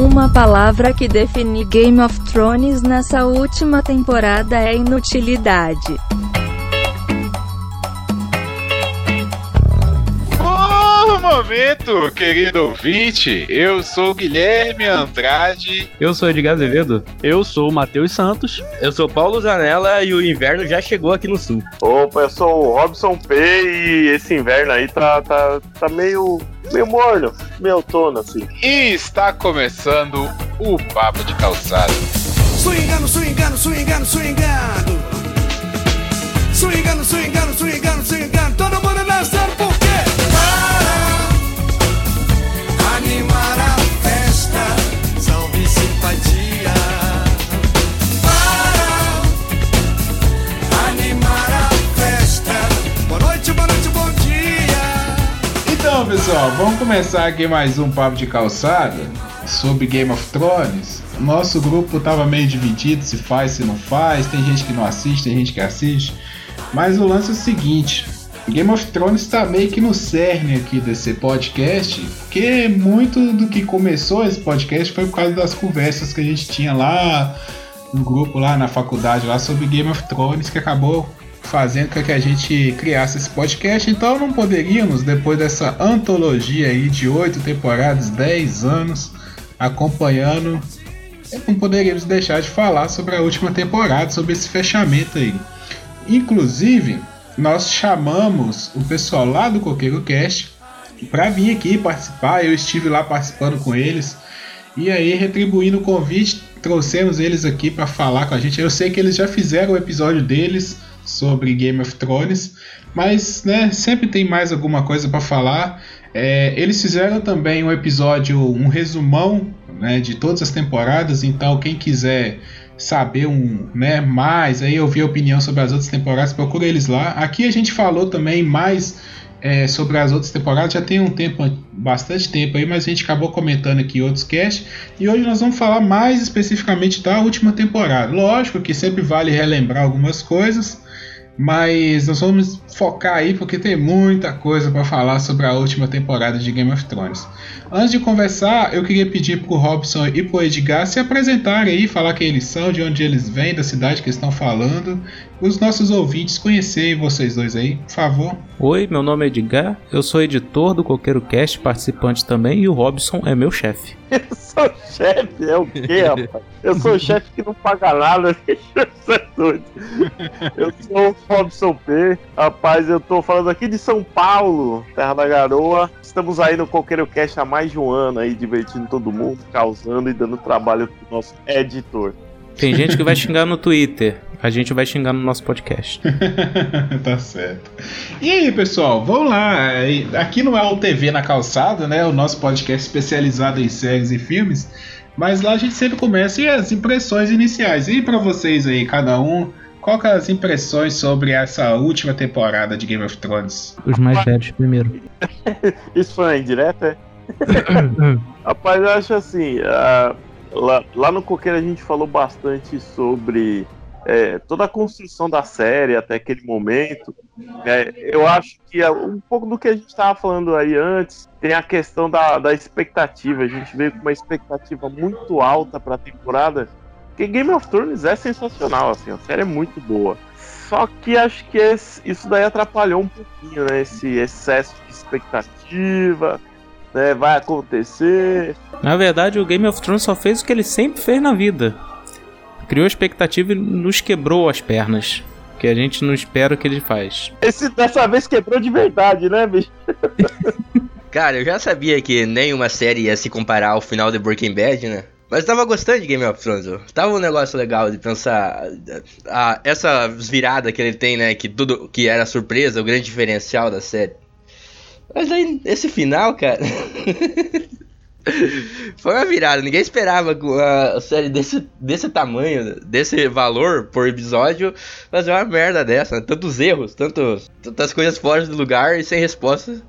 Uma palavra que define Game of Thrones nessa última temporada é inutilidade. momento, querido ouvinte. Eu sou Guilherme Andrade. Eu sou Edgar Azevedo. Eu sou o Matheus Santos. Eu sou Paulo Zanella e o inverno já chegou aqui no sul. Opa, eu sou o Robson P e esse inverno aí tá, tá, tá meio, meio morno, meio outono assim. E está começando o Papo de Calçado. Swingando, swingando, swingando, swingando. Swingando, swingando, swingando, swingando. Todo mundo dançando por Então, pessoal, vamos começar aqui mais um papo de calçada sobre Game of Thrones. Nosso grupo tava meio dividido, se faz, se não faz. Tem gente que não assiste, tem gente que assiste. Mas o lance é o seguinte: Game of Thrones está meio que no cerne aqui desse podcast, porque muito do que começou esse podcast foi por causa das conversas que a gente tinha lá no grupo, lá na faculdade, lá sobre Game of Thrones, que acabou fazendo com que a gente criasse esse podcast. Então não poderíamos, depois dessa antologia aí de oito temporadas, 10 anos acompanhando, não poderíamos deixar de falar sobre a última temporada, sobre esse fechamento aí. Inclusive, nós chamamos o pessoal lá do Coqueiro Cast para vir aqui participar. Eu estive lá participando com eles. E aí, retribuindo o convite, trouxemos eles aqui para falar com a gente. Eu sei que eles já fizeram o episódio deles sobre Game of Thrones, mas né, sempre tem mais alguma coisa para falar. É, eles fizeram também um episódio, um resumão né, de todas as temporadas. Então, quem quiser saber um, né, mais, aí ouvir a opinião sobre as outras temporadas, procura eles lá. Aqui a gente falou também mais é, sobre as outras temporadas, já tem um tempo, bastante tempo aí, mas a gente acabou comentando aqui outros casts. E hoje nós vamos falar mais especificamente da última temporada. Lógico que sempre vale relembrar algumas coisas, mas nós vamos focar aí porque tem muita coisa para falar sobre a última temporada de Game of Thrones. Antes de conversar, eu queria pedir pro Robson e pro Edgar se apresentarem aí, falar quem eles são, de onde eles vêm, da cidade que estão falando, os nossos ouvintes conhecerem vocês dois aí, por favor. Oi, meu nome é Edgar, eu sou editor do Coqueiro Cast, participante também, e o Robson é meu chefe. Eu sou chefe, é o quê, rapaz? Eu sou o chefe que não paga nada, é. Eu sou o Robson P. Rapaz, eu tô falando aqui de São Paulo, terra da garoa. Estamos aí no Coqueiro Cast há mais de um ano aí, divertindo todo mundo, causando e dando trabalho pro nosso editor. Tem gente que vai xingar no Twitter, a gente vai xingar no nosso podcast. tá certo. E aí, pessoal, vamos lá. Aqui não é o TV na calçada, né? O nosso podcast especializado em séries e filmes. Mas lá a gente sempre começa e as impressões iniciais. E para vocês aí, cada um, qual que é as impressões sobre essa última temporada de Game of Thrones? Os mais velhos primeiro. Isso foi indireto, é? Rapaz, eu acho assim, lá, lá no Coqueiro a gente falou bastante sobre é, toda a construção da série até aquele momento. É, eu acho que é um pouco do que a gente estava falando aí antes tem a questão da, da expectativa. A gente veio com uma expectativa muito alta para a temporada. Porque Game of Thrones é sensacional, assim, a série é muito boa. Só que acho que esse, isso daí atrapalhou um pouquinho, né? Esse excesso de expectativa, né? Vai acontecer. Na verdade, o Game of Thrones só fez o que ele sempre fez na vida. Criou expectativa e nos quebrou as pernas. Que a gente não espera o que ele faz. Esse dessa vez quebrou de verdade, né, bicho? Cara, eu já sabia que nenhuma série ia se comparar ao final de Breaking Bad, né? Mas tava gostando de Game of Thrones. ó. Tava um negócio legal de pensar ah, essa virada que ele tem, né? Que tudo que era surpresa, o grande diferencial da série. Mas aí, esse final, cara. Foi uma virada, ninguém esperava com a série desse, desse tamanho, desse valor por episódio, fazer uma merda dessa. né? Tantos erros, tantos, tantas coisas fora do lugar e sem resposta.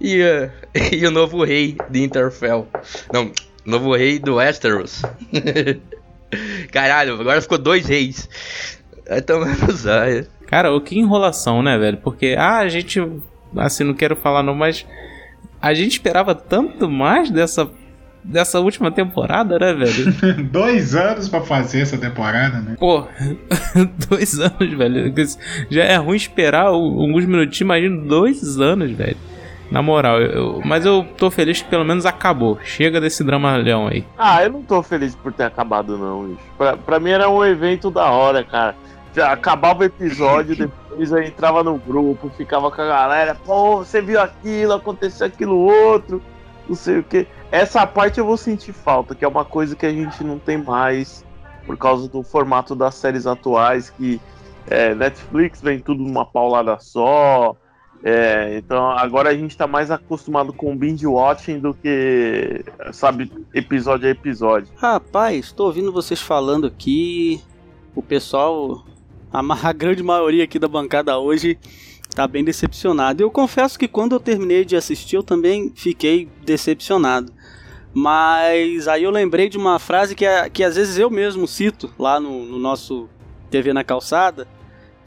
E, uh, e o novo rei de Interfell. Não, novo rei do Westeros. Caralho, agora ficou dois reis. Vai tomar no zóio. Cara, o que enrolação, né, velho? Porque, ah, a gente. Assim, não quero falar não, mas. A gente esperava tanto mais dessa dessa última temporada, né, velho? Dois anos pra fazer essa temporada, né? Pô, dois anos, velho. Já é ruim esperar alguns minutinhos, imagina dois anos, velho. Na moral, eu, mas eu tô feliz que pelo menos acabou. Chega desse dramalhão aí. Ah, eu não tô feliz por ter acabado, não, bicho. Pra, pra mim era um evento da hora, cara. Já acabava o episódio, depois eu entrava no grupo, ficava com a galera, pô, você viu aquilo, aconteceu aquilo outro, não sei o que. Essa parte eu vou sentir falta, que é uma coisa que a gente não tem mais por causa do formato das séries atuais, que é, Netflix vem tudo numa paulada só. É, então agora a gente tá mais acostumado com binge watching do que, sabe, episódio a episódio. Rapaz, tô ouvindo vocês falando aqui. O pessoal, a, grande maioria aqui da bancada hoje, tá bem decepcionado. Eu confesso que quando eu terminei de assistir, eu também fiquei decepcionado. Mas aí eu lembrei de uma frase que, é, que às vezes eu mesmo cito lá no, no nosso TV na calçada,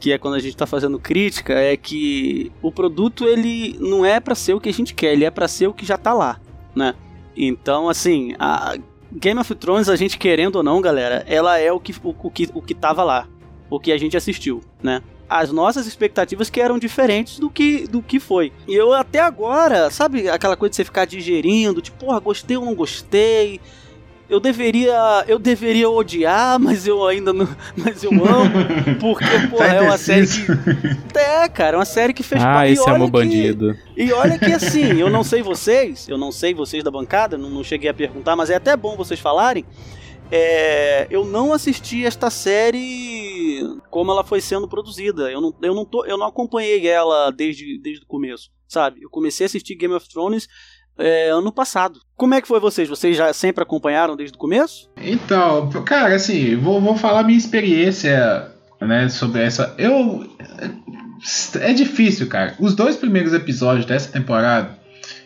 que é quando a gente está fazendo crítica, é que o produto ele não é para ser o que a gente quer, ele é para ser o que já está lá, né? Então, assim, a Game of Thrones, a gente querendo ou não, galera, ela é o que o, o que o que tava lá, o que a gente assistiu, né? As nossas expectativas que eram diferentes do que do que foi. E eu até agora, sabe aquela coisa de você ficar digerindo, tipo, porra, gostei ou não gostei? Eu deveria eu deveria odiar, mas eu ainda não, mas eu amo, porque pô, tá é uma série que é, cara, é uma série que fez Ah, esse é meu bandido. E olha que assim, eu não sei vocês, eu não sei vocês da bancada, não, não cheguei a perguntar, mas é até bom vocês falarem. É, eu não assisti esta série como ela foi sendo produzida. Eu não, eu não, tô, eu não acompanhei ela desde, desde o começo, sabe? Eu comecei a assistir Game of Thrones é, ano passado. Como é que foi vocês? Vocês já sempre acompanharam desde o começo? Então, cara, assim, vou, vou falar minha experiência, né, sobre essa. Eu. É difícil, cara. Os dois primeiros episódios dessa temporada,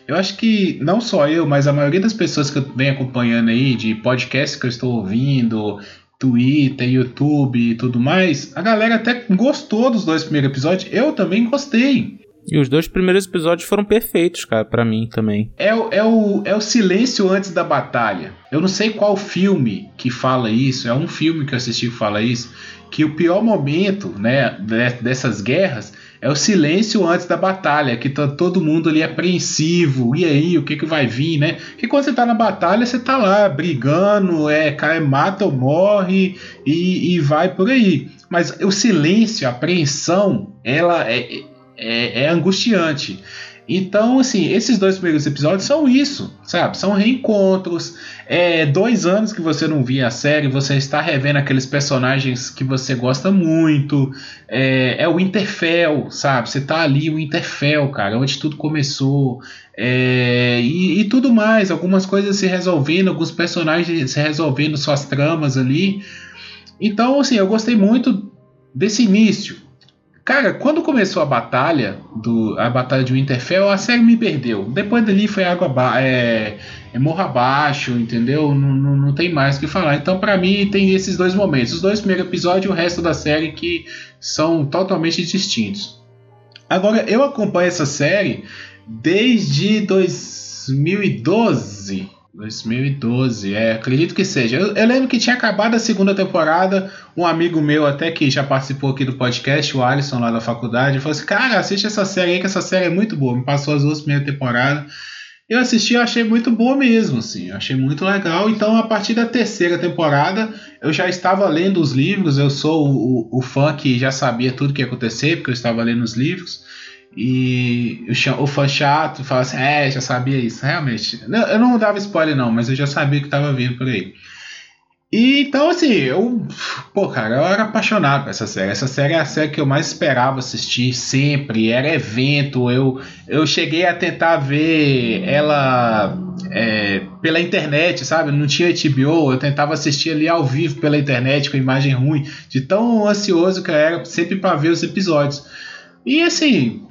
eu acho que não só eu, mas a maioria das pessoas que eu venho acompanhando aí, de podcasts que eu estou ouvindo, Twitter, YouTube e tudo mais, a galera até gostou dos dois primeiros episódios. Eu também gostei. E os dois primeiros episódios foram perfeitos, cara, para mim também. É, o, é, o, é o silêncio antes da batalha. Eu não sei qual filme que fala isso, é um filme que eu assisti que fala isso, que o pior momento, né, dessas guerras é o silêncio antes da batalha, que tá todo mundo ali apreensivo, e aí, o que que vai vir, né? Que quando você tá na batalha, você tá lá brigando, é, cai, mata ou morre e, e vai por aí. Mas o silêncio, a apreensão, ela é, é, é angustiante. Então, assim, esses dois primeiros episódios são isso, sabe? São reencontros. É dois anos que você não via a série, você está revendo aqueles personagens que você gosta muito. É, é o Winterfell, sabe? Você tá ali, o Winterfell, cara, onde tudo começou. É, e, e tudo mais, algumas coisas se resolvendo, alguns personagens se resolvendo suas tramas ali. Então, assim, eu gostei muito desse início. Cara, quando começou a batalha, do, a batalha de Winterfell, a série me perdeu. Depois dali foi água é, é morro abaixo, entendeu? Não, não, não tem mais o que falar. Então, para mim, tem esses dois momentos. Os dois primeiros episódios e o resto da série que são totalmente distintos. Agora, eu acompanho essa série desde 2012. 2012, é, acredito que seja. Eu, eu, lembro que tinha acabado a segunda temporada. Um amigo meu, até que já participou aqui do podcast, o Alisson, lá da faculdade, falou assim: Cara, assiste essa série aí, que essa série é muito boa. Me passou as duas primeiras temporadas. Eu assisti e achei muito boa mesmo, assim. Achei muito legal. Então, a partir da terceira temporada, eu já estava lendo os livros. Eu sou o, o, o fã que já sabia tudo que ia acontecer, porque eu estava lendo os livros. E o fã chato fala assim: É, já sabia isso. Realmente. Eu não dava spoiler, não, mas eu já sabia que estava vindo por aí. E então, assim, eu. Pô, cara, eu era apaixonado por essa série. Essa série é a série que eu mais esperava assistir sempre. Era evento. Eu, eu cheguei a tentar ver ela é, pela internet, sabe? Não tinha HBO. Eu tentava assistir ali ao vivo pela internet com imagem ruim. De tão ansioso que eu era sempre para ver os episódios. E assim,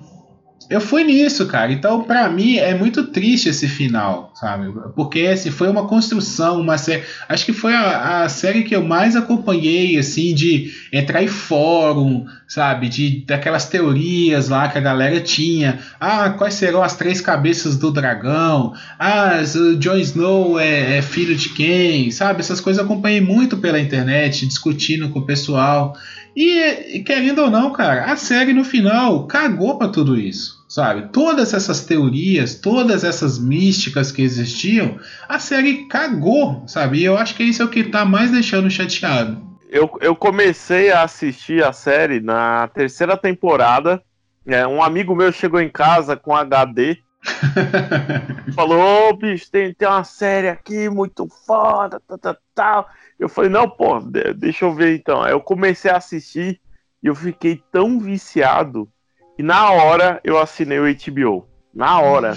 eu fui nisso, cara. Então, para mim, é muito triste esse final, sabe? Porque assim, foi uma construção, uma série. Acho que foi a, a série que eu mais acompanhei, assim, de entrar em fórum, sabe? De daquelas teorias lá que a galera tinha. Ah, quais serão as três cabeças do dragão? Ah, o Jon Snow é, é filho de quem? Sabe? Essas coisas eu acompanhei muito pela internet, discutindo com o pessoal. E, querendo ou não, cara, a série no final cagou pra tudo isso. Sabe? Todas essas teorias, todas essas místicas que existiam, a série cagou, sabe? E eu acho que isso é o que tá mais deixando chateado. Eu, eu comecei a assistir a série na terceira temporada. É, um amigo meu chegou em casa com HD. falou, ô bicho, tem, tem uma série aqui muito foda, tal, tal. Eu falei, não, pô, de- deixa eu ver então. Aí eu comecei a assistir e eu fiquei tão viciado que na hora eu assinei o HBO. Na hora.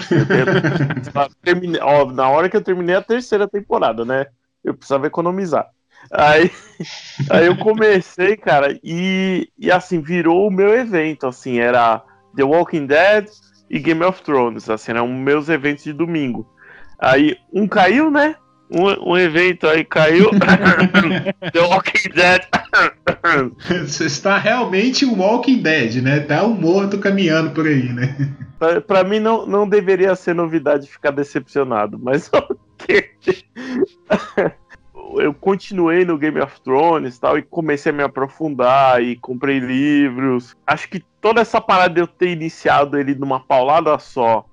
terminei- ó, na hora que eu terminei a terceira temporada, né? Eu precisava economizar. Aí, aí eu comecei, cara, e, e assim, virou o meu evento, assim, era The Walking Dead e Game of Thrones, assim, eram meus eventos de domingo. Aí um caiu, né? Um, um evento aí caiu. The Walking Dead. Você está realmente um Walking Dead, né? Tá um morto caminhando por aí, né? Pra, pra mim não, não deveria ser novidade ficar decepcionado, mas ok. Eu continuei no Game of Thrones tal, e comecei a me aprofundar e comprei livros. Acho que toda essa parada de eu ter iniciado ele numa paulada só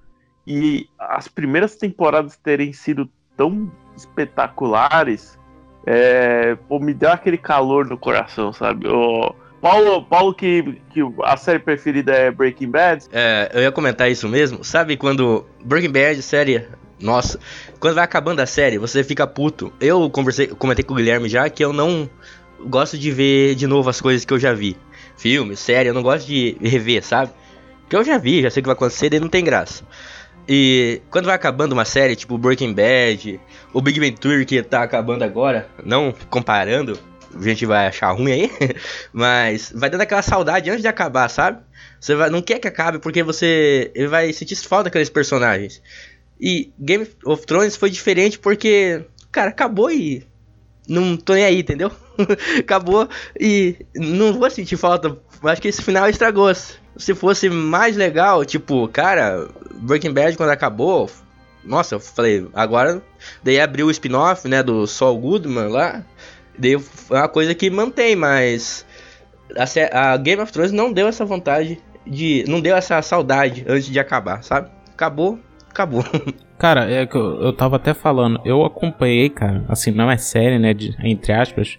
e as primeiras temporadas terem sido tão espetaculares, é, pô, me deu aquele calor no coração, sabe? O Paulo, Paulo que, que a série preferida é Breaking Bad, É, eu ia comentar isso mesmo. Sabe quando Breaking Bad, série. Nossa, quando vai acabando a série, você fica puto. Eu conversei, comentei com o Guilherme já que eu não gosto de ver de novo as coisas que eu já vi. Filme, série, eu não gosto de rever, sabe? Porque eu já vi, já sei o que vai acontecer, daí não tem graça. E quando vai acabando uma série, tipo Breaking Bad, o Big Bang Theory que tá acabando agora, não comparando, a gente vai achar ruim aí, mas vai dando aquela saudade antes de acabar, sabe? Você vai, não quer que acabe porque você vai sentir falta daqueles personagens. E Game of Thrones foi diferente porque, cara, acabou e não tô nem aí, entendeu? acabou e não vou sentir falta. Acho que esse final estragou. Se fosse mais legal, tipo, cara, Breaking Bad quando acabou, nossa, eu falei, agora daí abriu o spin-off, né, do Saul Goodman lá. Daí é uma coisa que mantém, mas a, a Game of Thrones não deu essa vontade de. Não deu essa saudade antes de acabar, sabe? Acabou, acabou. Cara, é que eu, eu tava até falando, eu acompanhei, cara, assim, não é série, né, de, entre aspas,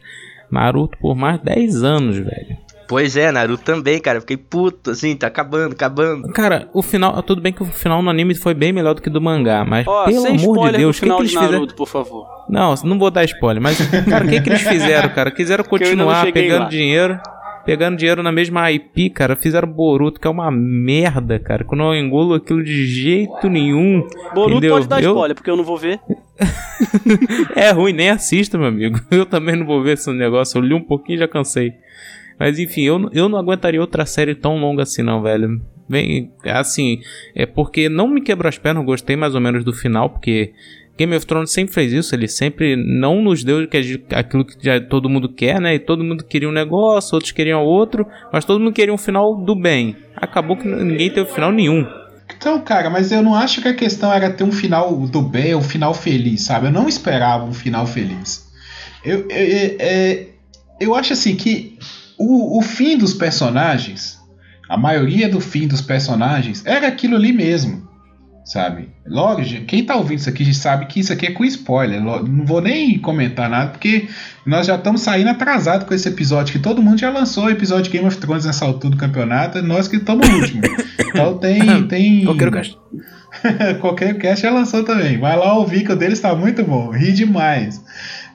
Naruto por mais de 10 anos, velho. pois é, Naruto também, cara. Fiquei puto, assim, tá acabando, acabando. Cara, o final, tudo bem que o final no anime foi bem melhor do que do mangá, mas Ó, pelo amor de Deus, o que, final que eles de fizeram? Naruto, por favor. Não, não vou dar spoiler, mas, cara, o que, que eles fizeram, cara? Quiseram continuar pegando lá. dinheiro, pegando dinheiro na mesma IP, cara. Fizeram Boruto, que é uma merda, cara. Que eu não engulo aquilo de jeito nenhum. Boruto entendeu? pode dar Eu- spoiler, porque eu não vou ver. É ruim, nem assista, meu amigo. Eu também não vou ver esse negócio. Eu li um pouquinho e já cansei. Mas enfim, eu, não- eu não aguentaria outra série tão longa assim, não, velho. Bem, assim, é porque não me quebrou as pernas, eu gostei mais ou menos do final, porque Game of Thrones sempre fez isso, ele sempre não nos deu aquilo que já todo mundo quer, né? E todo mundo queria um negócio, outros queriam outro, mas todo mundo queria um final do bem. Acabou que ninguém teve final nenhum. Então, cara, mas eu não acho que a questão era ter um final do bem, um final feliz, sabe? Eu não esperava um final feliz. Eu, eu, eu, é- eu acho assim que o, o fim dos personagens, a maioria do fim dos personagens, era aquilo ali mesmo, sabe? Lógico, quem tá ouvindo isso aqui já sabe que isso aqui é com spoiler. Não vou nem comentar nada, porque nós já estamos saindo atrasado com esse episódio, que todo mundo já lançou o episódio de Game of Thrones nessa altura do campeonato, nós que estamos no último. Então tem. tem... Quero que Qualquer cast já lançou também. Vai lá ouvir que o deles está muito bom. Ri demais.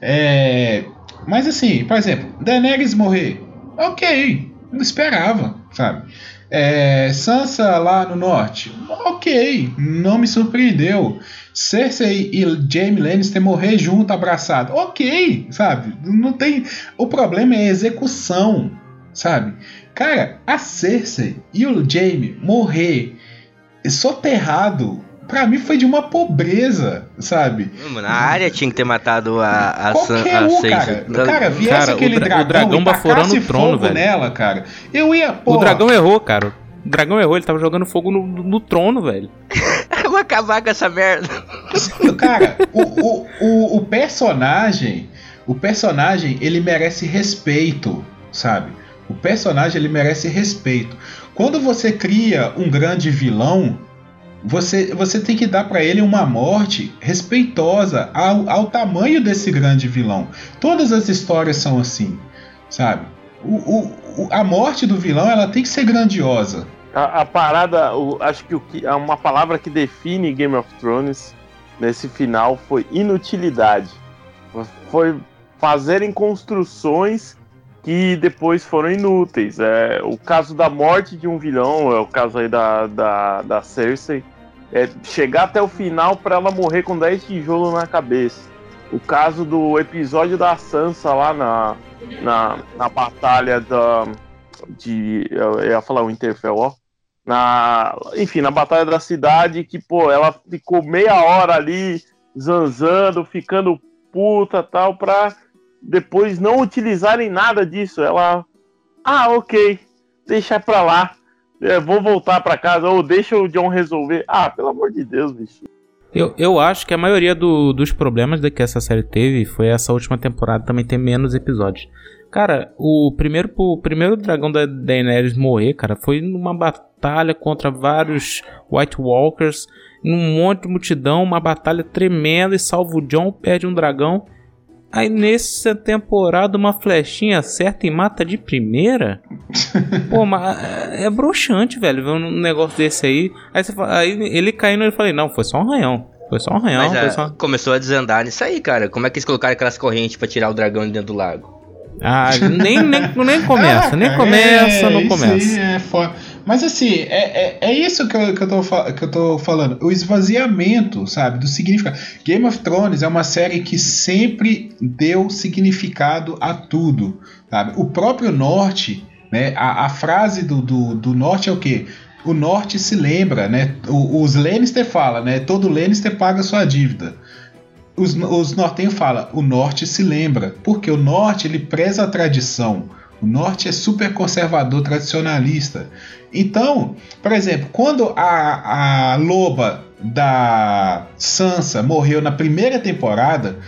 É, Mas assim, por exemplo, Daenerys morrer. Ok, não esperava, sabe? É, Sansa lá no norte. Ok, não me surpreendeu. Cersei e Jaime Lannister morrer junto, abraçado. Ok, sabe? Não tem. O problema é a execução, sabe? Cara, a Cersei e o Jaime morrer soterrado pra mim foi de uma pobreza, sabe? Mano, a área tinha que ter matado a, a, Qualquer a um, Sansa. cara. Cara, viesse Cara, o aquele o dragão, dragão e baforando o trono, fogo velho. nela, cara. Eu ia, pô. O dragão errou, cara. O dragão errou, ele tava jogando fogo no, no trono, velho. Vou acabar com essa merda. Cara, o, o, o, o personagem, o personagem, ele merece respeito, sabe? O personagem, ele merece respeito. Quando você cria um grande vilão, você, você tem que dar pra ele uma morte respeitosa ao, ao tamanho desse grande vilão. Todas as histórias são assim, sabe? O, o, a morte do vilão, ela tem que ser grandiosa. A, a parada, o- acho que, o é uma palavra que define Game of Thrones nesse final foi inutilidade. Foi fazerem construções que depois foram inúteis. É, o caso da morte de um vilão, é o caso aí da, da, da Cersei, é chegar até o final para ela morrer com 10 tijolos na cabeça. O caso do episódio da Sansa lá na, na, na batalha da, de. Eu ia falar o Interfell, ó. Na, enfim, na Batalha da Cidade, que, pô, ela ficou meia hora ali zanzando, ficando puta tal, pra depois não utilizarem nada disso. Ela. Ah, ok, deixa pra lá. É, vou voltar pra casa, ou deixa o John resolver. Ah, pelo amor de Deus, bicho. Eu, eu acho que a maioria do- dos problemas que essa série teve foi essa última temporada também ter menos episódios. Cara, o primeiro, o primeiro dragão da Daenerys morrer, cara, foi numa batalha contra vários White Walkers, num monte de multidão, uma batalha tremenda e salva o John, perde um dragão. Aí nessa temporada uma flechinha acerta e mata de primeira? Pô, mas é broxante, velho, ver um negócio desse aí. Aí, você fala- aí ele caindo, eu falei, não, foi só um arranhão. Foi só um arranhão, Mas foi ah, só... começou a desandar nisso aí, cara. Como é que eles colocaram aquelas correntes pra tirar o dragão de dentro do lago? Ah, nem, nem, nem começa, Ah, nem cara, começa, é, não isso começa. aí é foda. Mas assim, é, é, é isso que eu, que, eu tô, que eu tô falando. O esvaziamento, sabe, do significado. Game of Thrones é uma série que sempre deu significado a tudo, sabe? O próprio Norte, né? A, a frase do, do, do Norte é o quê? O Norte se lembra, né? Os Lannister fala, né? Todo Lannister paga sua dívida os, os nortenhos falam, o norte se lembra, porque o norte ele preza a tradição. O norte é super conservador, tradicionalista. Então, por exemplo, quando a, a loba da Sansa morreu na primeira temporada,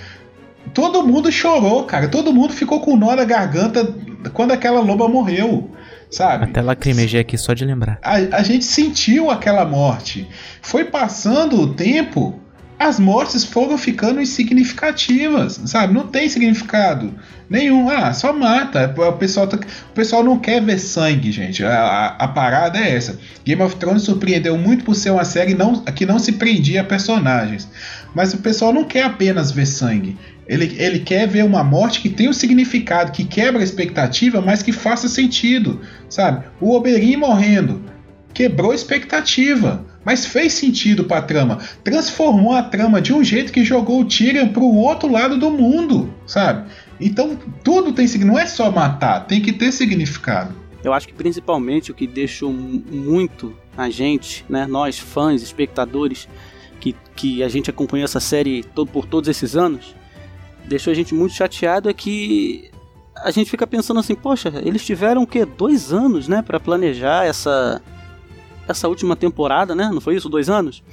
todo mundo chorou, cara. Todo mundo ficou com nó na garganta quando aquela loba morreu, sabe? Até lacrimejei aqui só de lembrar. a, a gente sentiu aquela morte. Foi passando o tempo, as mortes foram ficando insignificativas, sabe? Não tem significado nenhum. Ah, só mata. O pessoal, tá- o pessoal não quer ver sangue, gente. A, a, a parada é essa. Game of Thrones surpreendeu muito por ser uma série não, que não se prendia a personagens. Mas o pessoal não quer apenas ver sangue. Ele, ele quer ver uma morte que tenha um significado, que quebra a expectativa, mas que faça sentido, sabe? O Oberyn morrendo quebrou a expectativa, mas fez sentido pra trama. Transformou a trama de um jeito que jogou o Tyrion pro outro lado do mundo, sabe? Então tudo tem significado. Não é só matar, tem que ter significado. Eu acho que principalmente o que deixou mu- muito a gente, né, nós fãs, espectadores, que, que a gente acompanhou essa série todo, por todos esses anos, deixou a gente muito chateado é que a gente fica pensando assim, poxa, eles tiveram o quê? Dois anos, né, para planejar essa essa última temporada, né? Não foi isso? Dois anos?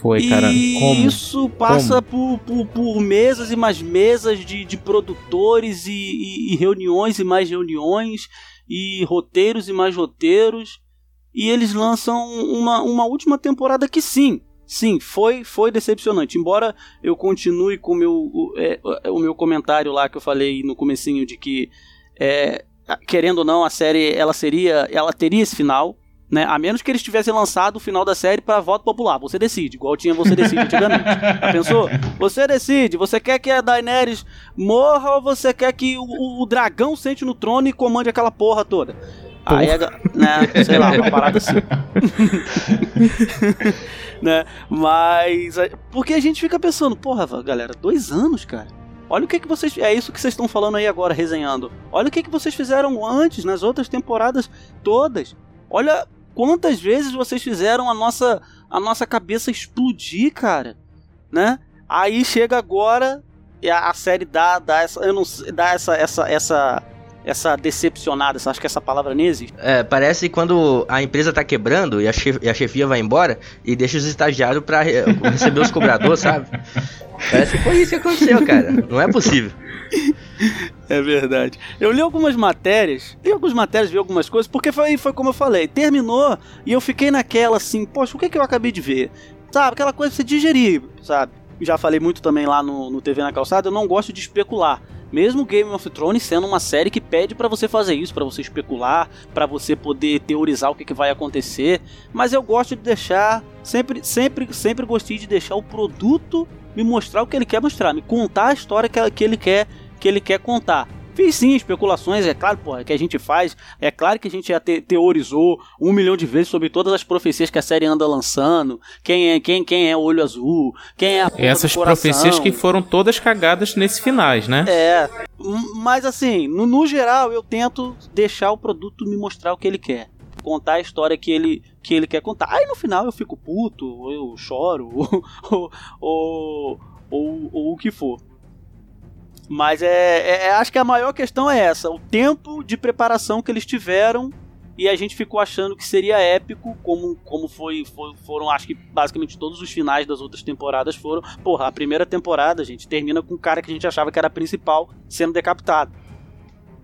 Foi, cara. E Como? isso passa por, por, por mesas e mais mesas de, de produtores e, e- e reuniões e mais reuniões e roteiros e mais roteiros. E eles lançam uma, uma última temporada que sim, sim, foi, foi decepcionante. Embora eu continue com o meu, o, é, o meu comentário lá que eu falei no comecinho de que, é, querendo ou não, a série ela seria, ela teria esse final. Né? A menos que eles tivessem lançado o final da série para voto popular. Você decide, igual tinha Você Decide antigamente. Já pensou? Você decide. Você quer que a Daenerys morra ou você quer que o, o dragão sente no trono e comande aquela porra toda? Aí, ga- né, sei lá, uma parada assim. né? Mas. é, Porque a gente fica pensando, porra, galera, dois anos, cara. Olha o que, que vocês. É isso que vocês estão falando aí agora, resenhando. Olha o que, que vocês fizeram antes, nas outras temporadas todas. Olha quantas vezes vocês fizeram a nossa, a nossa cabeça explodir, cara, né? Aí chega agora e a, a série dá, dá essa, eu não sei, dá essa, essa, essa, essa decepcionada, acho que essa palavra nem existe. É, parece quando a empresa tá quebrando e a, chef- e a chefia vai embora e deixa os estagiários pra re- receber os cobradores, sabe? Parece que foi isso que aconteceu, cara. Não é possível. É verdade. Eu li algumas matérias, li algumas matérias, vi algumas coisas, porque foi, foi como eu falei, terminou e eu fiquei naquela assim, poxa, o que, que eu acabei de ver? Sabe, aquela coisa de digerir, sabe? Já falei muito também lá no, no TV na calçada, eu não gosto de especular. Mesmo Game of Thrones sendo uma série que pede pra você fazer isso, pra você especular, pra você poder teorizar o que, que vai acontecer, mas eu gosto de deixar, sempre, sempre, sempre gostei de deixar o produto me mostrar o que ele quer mostrar, me contar a história que, que ele quer que ele quer contar. Fiz sim especulações, é claro, porra, que a gente faz. É claro que a gente já te- teorizou um milhão de vezes sobre todas as profecias que a série anda lançando. Quem é quem, quem é o olho azul, quem é a Essas profecias que foram todas cagadas nesse finais, né? É, mas assim, no, no geral eu tento deixar o produto me mostrar o que ele quer. Contar a história que ele, que ele quer contar. Aí no final eu fico puto, ou eu choro, ou, ou, ou, ou- ou o que for. Mas é, é- é- acho que a maior questão é essa: o tempo de preparação que eles tiveram e a gente ficou achando que seria épico, como, como foi, foi- foram, acho que basicamente todos os finais das outras temporadas foram. Porra, a primeira temporada, gente, termina com o cara que a gente achava que era principal sendo decapitado.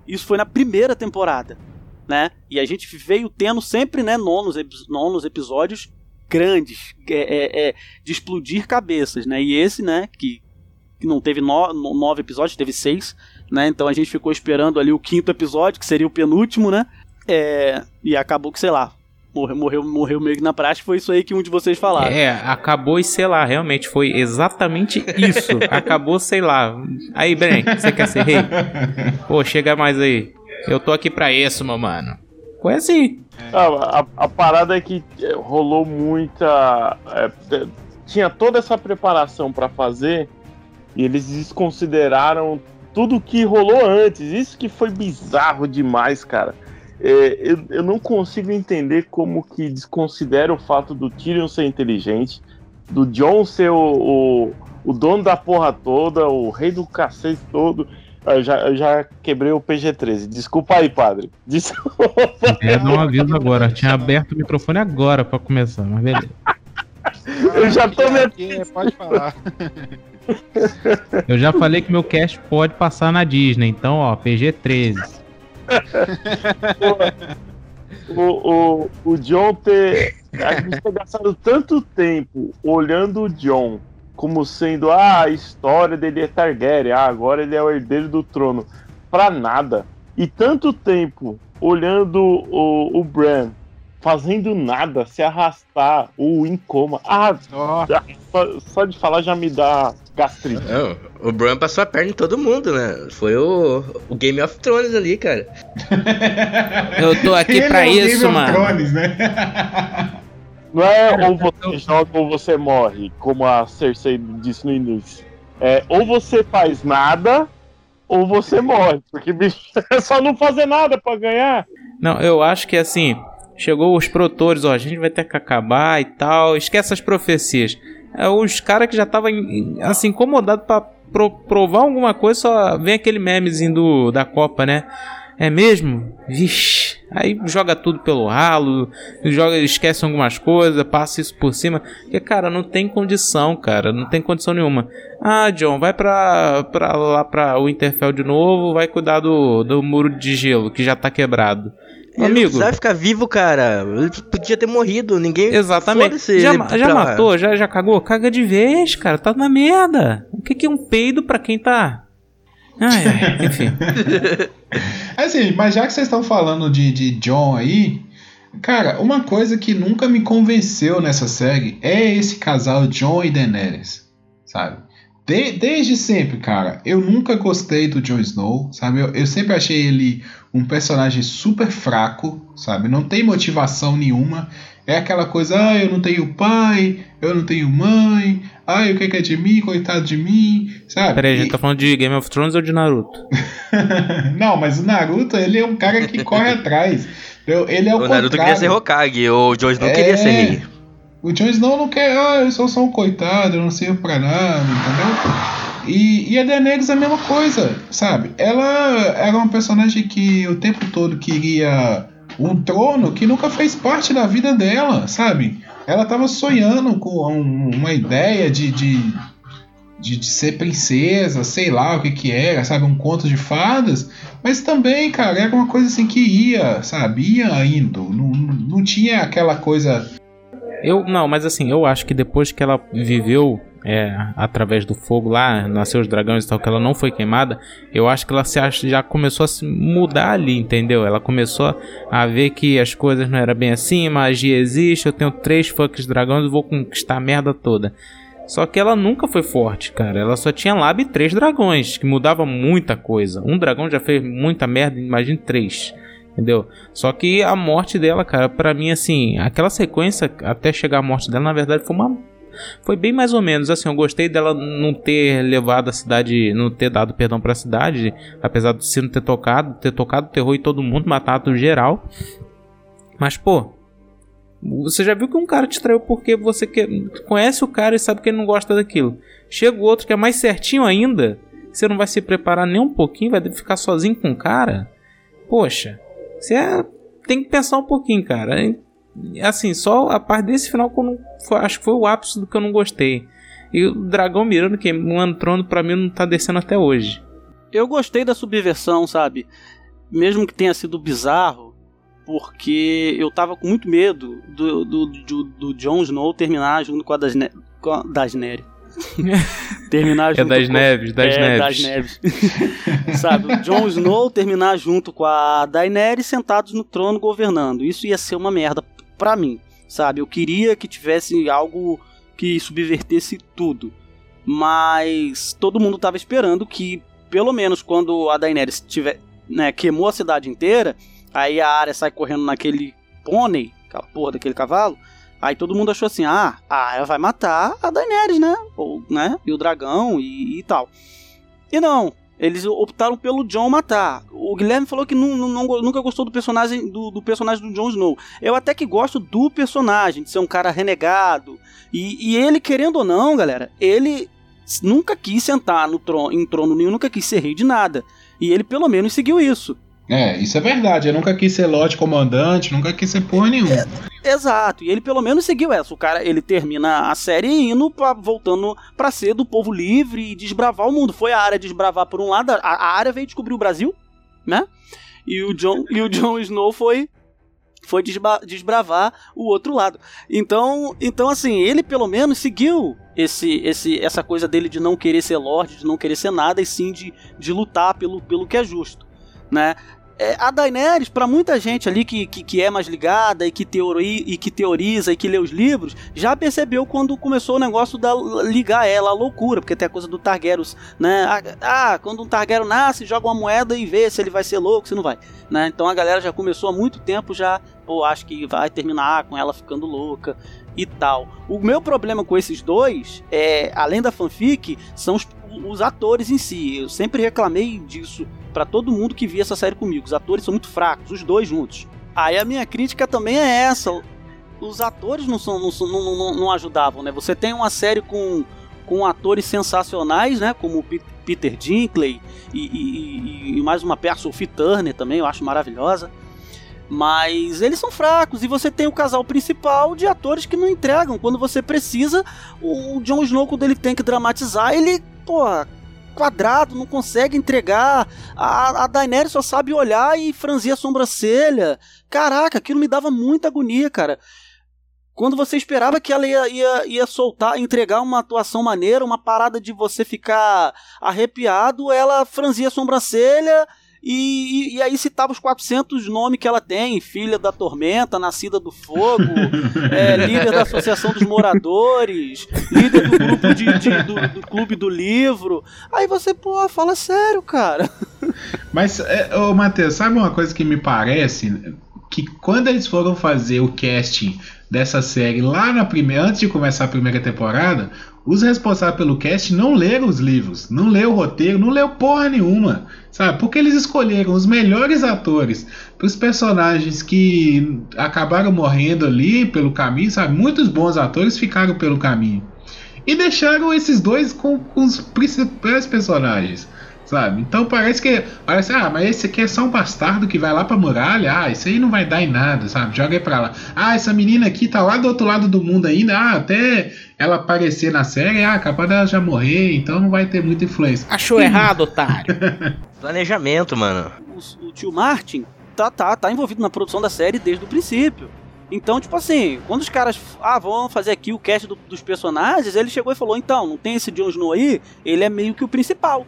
Isso foi na primeira temporada, né? E a gente veio tendo sempre, né, nonos, nonos episódios grandes, é, é, é, de explodir cabeças, né? E esse, né, que, que não teve no- no- nove episódios, teve seis, né? Então a gente ficou esperando ali o quinto episódio, que seria o penúltimo, né? É, e acabou que, sei lá, morreu, morreu, morreu meio que na praxe, foi isso aí que um de vocês falaram. É, acabou e sei lá, realmente foi exatamente isso. acabou, sei lá. Aí, Bren, você quer ser rei? Pô, chega mais aí. Eu tô aqui pra isso, meu mano. Foi assim. Ah, a, a parada é que eh, rolou muita. é, tinha toda essa preparação pra fazer e eles desconsideraram tudo que rolou antes. Isso que foi bizarro demais, cara. É, eu, eu não consigo entender como que desconsidera o fato do Tyrion ser inteligente, do Jon ser o, o, o dono da porra toda, o rei do cacete todo. Eu já, eu já quebrei o PG-13. Desculpa aí, padre. Desculpa. É, um aviso agora. Tinha aberto o microfone agora pra começar, mas beleza. Eu já tô me Aqui, é, pode falar. Eu já falei que meu cast pode passar na Disney, então, ó, PG-13. o, o, o John ter. A gente ter gastado tanto tempo olhando o John como sendo ah, a história dele é Targaryen, ah, agora ele é o herdeiro do trono, pra nada. E tanto tempo olhando o, o Bran fazendo nada, se arrastar, ou em coma. Ah, já- só, só de falar já me dá gastrite. Não, o Bran passou a perna em todo mundo, né? Foi o, o Game of Thrones ali, cara. Eu tô aqui Ele pra é o Game isso, of mano. Thrones, né? Não é ou você joga ou você morre, como a Cersei disse no início. É ou você faz nada ou você morre. Porque, bicho, é só não fazer nada pra ganhar. Não, eu acho que assim, chegou os produtores, ó, a gente vai ter que acabar e tal. Esquece as profecias. É, os caras que já estavam assim, incomodados pra pro- provar alguma coisa, só vem aquele memezinho do, da Copa, né? É mesmo? Vixe. Aí joga tudo pelo ralo, joga, esquece algumas coisas, passa isso por cima. Porque, cara, não tem condição, cara. Não tem condição nenhuma. Ah, John, vai pra, pra lá pra Winterfell de novo, vai cuidar do, do muro de gelo, que já tá quebrado. Ele não Amigo, precisava ficar vivo, cara. Ele podia ter morrido. Ninguém. exatamente. Foda-se Já, já pra lá. matou? Já, já cagou? Caga de vez, cara. Tá na merda. O que, que é um peido pra quem tá. Ai, ai, enfim. Assim, mas já que vocês estão falando de, de John aí, cara, uma coisa que nunca me convenceu nessa série é esse casal John e Daenerys, sabe? De- desde sempre, cara, eu nunca gostei do Jon Snow, sabe? Eu, eu sempre achei ele um personagem super fraco, sabe? Não tem motivação nenhuma. É aquela coisa, ah, eu não tenho pai, eu não tenho mãe, ai, o que que é de mim, coitado de mim, sabe? Peraí, a E- gente tá falando de Game of Thrones ou de Naruto? não, mas o Naruto, ele é um cara que corre atrás. Ele é o, O Naruto contrário. queria ser Hokage, o Jon Snow É. queria ser rei. O Jon Snow não quer, ah, eu sou só um coitado, eu não sirvo pra nada, entendeu? E, e a Daenerys é a mesma coisa, sabe? Ela era uma personagem que o tempo todo queria um trono que nunca fez parte da vida dela, sabe? Ela tava sonhando com um- uma ideia de, de, de, de ser princesa, sei lá o que que era, sabe? Um conto de fadas. Mas também, cara, era uma coisa assim que ia, sabe? Ia indo. Não não tinha aquela coisa Eu, não, mas assim, eu acho que depois que ela viveu é, através do fogo lá, nasceu os dragões e tal, que ela não foi queimada, eu acho que ela se acha, já começou a se mudar ali, entendeu? Ela começou a ver que as coisas não eram bem assim, magia existe, eu tenho três fucks dragões vou conquistar a merda toda. Só que ela nunca foi forte, cara. Ela só tinha lá e três dragões, que mudava muita coisa. Um dragão já fez muita merda, imagine três. Entendeu? Só que a morte dela, cara, pra mim, assim, aquela sequência até chegar a morte dela, na verdade, foi uma. Foi bem mais ou menos assim. Eu gostei dela não ter levado a cidade, não ter dado perdão pra cidade, apesar do sino ter tocado, ter tocado terror em todo mundo, matado geral. Mas, pô, você já viu que um cara te traiu porque você quer, conhece o cara e sabe que ele não gosta daquilo. Chega o outro que é mais certinho ainda, você não vai se preparar nem um pouquinho, vai ficar sozinho com o cara. Poxa, você é- tem que pensar um pouquinho, cara. É- Assim, só a parte desse final que eu não, acho que foi o ápice do que eu não gostei. E o dragão mirando queimando trono pra mim não tá descendo até hoje. Eu gostei da subversão, sabe? Mesmo que tenha sido bizarro, porque eu tava com muito medo do, do, do, do Jon Snow terminar junto com a das, ne com Terminar É junto das com- neves, das é, neves. das neves. sabe, o Jon Snow terminar junto com a Daenerys sentados no trono governando. Isso ia ser uma merda pra mim, sabe? Eu queria que tivesse algo que subvertesse tudo. Mas todo mundo tava esperando que, pelo menos quando a Daenerys tiver, né, queimou a cidade inteira, aí a área sai correndo naquele pônei, aquela porra daquele cavalo. Aí todo mundo achou assim: ah, a Arya vai matar a Daenerys, né? Ou, né? E o dragão e, e tal. E não, eles optaram pelo Jon matar. O Guilherme falou que nu- não- nunca gostou do personagem do, do personagem do Jon Snow. Eu até que gosto do personagem, de ser um cara renegado. E, e ele, querendo ou não, galera, ele nunca quis sentar no trono, em trono nenhum, nunca quis ser rei de nada. E ele pelo menos seguiu isso. É, isso é verdade. Eu nunca quis ser lote comandante, nunca quis ser porra nenhuma. Exato, e ele pelo menos seguiu essa. O cara, ele termina a série indo pra, voltando pra ser do povo livre e desbravar o mundo. Foi a área desbravar por um lado, a, a área veio descobrir o Brasil, né? E o John, e o Jon Snow foi foi desbravar o outro lado. Então, então assim, ele pelo menos seguiu esse, esse, essa coisa dele de não querer ser lorde, de não querer ser nada, e sim de, de lutar pelo, pelo que é justo, né? É, a Daenerys, pra muita gente ali que, que, que é mais ligada e que, teori, e que teoriza e que lê os livros, já percebeu quando começou o negócio da ligar ela à loucura, porque tem a coisa do Targaryen, né? Ah, ah, quando um Targaryen nasce, joga uma moeda e vê se ele vai ser louco, se não vai, né? Então a galera já começou há muito tempo já, pô, acho que vai terminar com ela ficando louca e tal. O meu problema com esses dois, é, além da fanfic, são os, os atores em si. Eu sempre reclamei disso pra todo mundo que via essa série comigo. Os atores são muito fracos, os dois juntos. Aí a minha crítica também é essa. Os atores não, são, não, não, não, não ajudavam, né? Você tem uma série com, com atores sensacionais, né? Como Peter Dinklage e, e- e- mais uma peça, Sophie Turner também, eu acho maravilhosa. Mas eles são fracos e você tem o casal principal de atores que não entregam. Quando você precisa, o Jon Snow, quando ele tem que dramatizar, ele, pô, quadrado, não consegue entregar. A, a Daenerys só sabe olhar e franzir a sobrancelha. Caraca, aquilo me dava muita agonia, cara. Quando você esperava que ela ia, ia, ia soltar, entregar uma atuação maneira, uma parada de você ficar arrepiado, ela franzia a sobrancelha e, e, e aí citava os 400 nomes que ela tem: filha da tormenta, nascida do fogo, é, líder da Associação dos Moradores, líder do grupo de, de- do, do Clube do Livro. Aí você, pô, fala sério, cara. Mas, é, ô Matheus, sabe uma coisa que me parece? Que quando eles foram fazer o casting dessa série lá na primeira, antes de começar a primeira temporada, os responsáveis pelo cast não leram os livros, não leram o roteiro, não leram porra nenhuma, sabe? Porque eles escolheram os melhores atores para os personagens que acabaram morrendo ali pelo caminho, sabe? Muitos bons atores ficaram pelo caminho. E deixaram esses dois com, com os principais personagens sabe? Então parece que parece, ah, mas esse aqui é só um bastardo que vai lá pra muralha, ah, isso aí não vai dar em nada, sabe? Joga aí pra lá. Ah, essa menina aqui tá lá do outro lado do mundo ainda, ah, até ela aparecer na série, ah, capaz dela já morrer, então não vai ter muita influência. Achou errado, otário. Planejamento, mano. O, o tio Martin tá, tá, tá envolvido na produção da série desde o princípio. Então, tipo assim, quando os caras, ah, vão fazer aqui o cast do- dos personagens, ele chegou e falou, então, não tem esse Jon Snow aí? Ele é meio que o principal.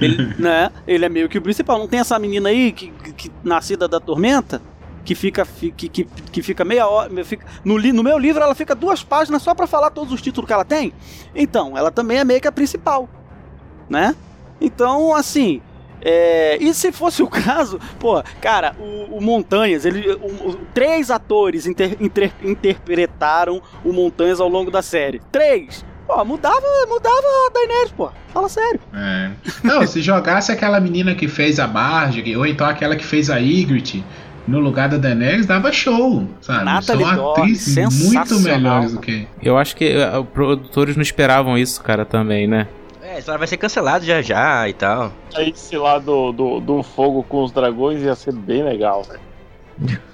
Ele, né? Ele é meio que o principal. Não tem essa menina aí que, que nascida da tormenta? Que fica, fi- que, que, que fica meia hora. Fica, no, li- no meu livro ela fica duas páginas só pra falar todos os títulos que ela tem. Então, ela também é meio que a principal. Né? Então, assim. é, e se fosse o caso, pô, cara, o, o Montanhas, ele, o- o- três atores inter- inter- interpretaram o Montanhas ao longo da série. Três! Pô, mudava, mudava a Daenerys, pô. Fala sério. É. Não, se jogasse aquela menina que fez a Marjorie, ou então aquela que fez a Ygritte no lugar da Daenerys, dava show, sabe? Natalie São atrizes muito melhores do que. Eu acho que os produtores não esperavam isso, cara, também, né? É, a história vai ser cancelada já já e tal. Esse lá do, do, do fogo com os dragões ia ser bem legal, velho.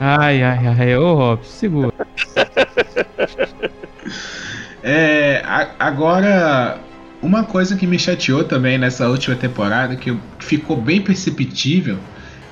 Ai, ai, ai. Ô, Robson, segura. É, a- agora, uma coisa que me chateou também nessa última temporada, que ficou bem perceptível,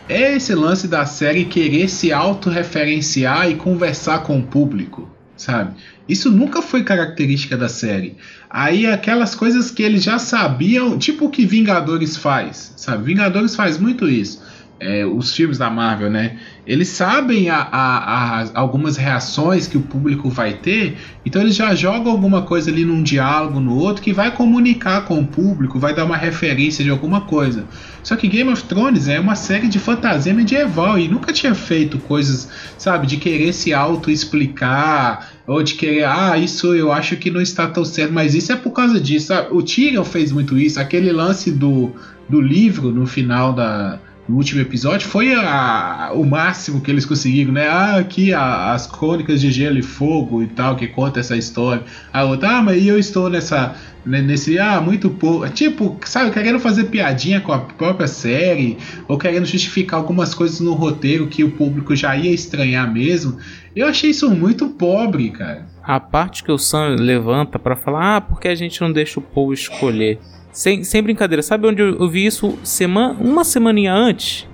é esse lance da série querer se autorreferenciar e conversar com o público, sabe? Isso nunca foi característica da série. Aí aquelas coisas que eles já sabiam, tipo o que Vingadores faz, sabe? Vingadores faz muito isso. É, os filmes da Marvel, né? Eles sabem a- a- a- algumas reações que o público vai ter, então eles já jogam alguma coisa ali num diálogo no outro que vai comunicar com o público, vai dar uma referência de alguma coisa. Só que Game of Thrones é uma série de fantasia medieval e nunca tinha feito coisas, sabe, de querer se auto-explicar ou de querer, ah, isso eu acho que não está tão certo, mas isso é por causa disso. sabe? O Tyrion fez muito isso, aquele lance do, do livro no final da. No último episódio foi a- o máximo que eles conseguiram, né? Ah, aqui a- as crônicas de Gelo e Fogo e tal, que conta essa história. A outra, ah, mas eu estou nessa. né, Nesse, ah, muito pouco. Tipo, sabe, querendo fazer piadinha com a própria série, ou querendo justificar algumas coisas no roteiro que o público já ia estranhar mesmo. Eu achei isso muito pobre, cara. A parte que o Sam levanta pra falar, ah, porque a gente não deixa o povo escolher. Sem, sem brincadeira, sabe onde eu, vi isso semana, uma semaninha antes?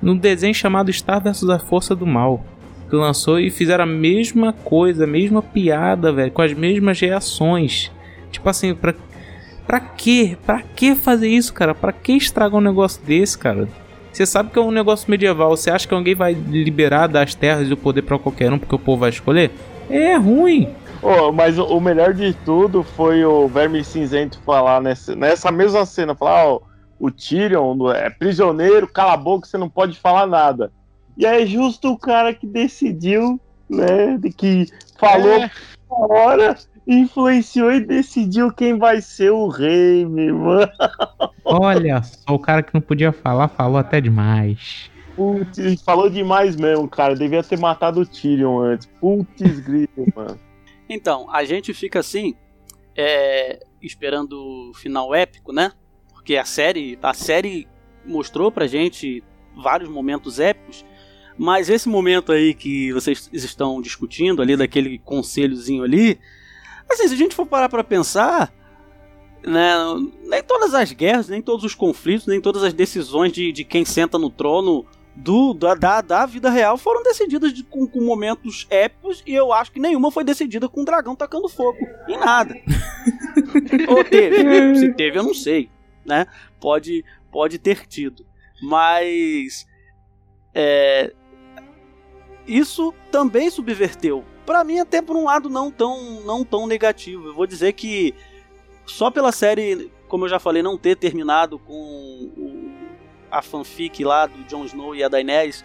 Num desenho chamado Star vs a Força do Mal. Que lançou e fizeram a mesma coisa, a mesma piada, velho, com as mesmas reações. Tipo assim, pra, pra quê? Pra que fazer isso, cara? Pra que estragar um negócio desse, cara? Você sabe que é um negócio medieval. Você acha que alguém vai liberar das terras e o poder pra qualquer um porque o povo vai escolher? É ruim. Ô, mas o, o melhor de tudo foi o Verme Cinzento falar nessa, nessa mesma cena, falar, ó, o Tyrion é prisioneiro, cala a boca, você não pode falar nada. E é justo o cara que decidiu, né, que falou É. na hora, influenciou e decidiu quem vai ser o rei, meu irmão. Olha só, o cara que não podia falar, falou até demais. Putz, falou demais mesmo, cara. Devia ter matado o Tyrion antes. Putz, grito, mano. Então, a gente fica assim, é, esperando o final épico, né? Porque a série, a série mostrou pra gente vários momentos épicos, mas esse momento aí que vocês estão discutindo ali, daquele conselhozinho ali, assim, se a gente for parar pra pensar, né, nem todas as guerras, nem todos os conflitos, nem todas as decisões de, de quem senta no trono do, da, da, da vida real foram decididas de- com, com momentos épicos e eu acho que nenhuma foi decidida com um dragão tacando fogo. Em nada. Ou teve. Se teve, eu não sei. Né? Pode, pode ter tido. Mas. é, isso também subverteu. Pra mim, até por um lado não tão, não tão negativo. Eu vou dizer que só pela série, como eu já falei, não ter terminado com o- a fanfic lá do Jon Snow e a Daenerys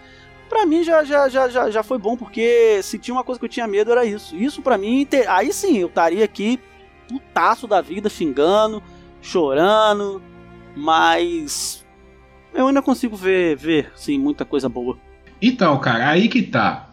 Pra mim já, já, já, já, já foi bom, porque se tinha uma coisa que eu tinha medo era isso. Isso pra mim, aí sim, eu estaria aqui putaço da vida, xingando, chorando, mas eu ainda consigo ver, ver, sim, muita coisa boa. Então, cara, aí que tá.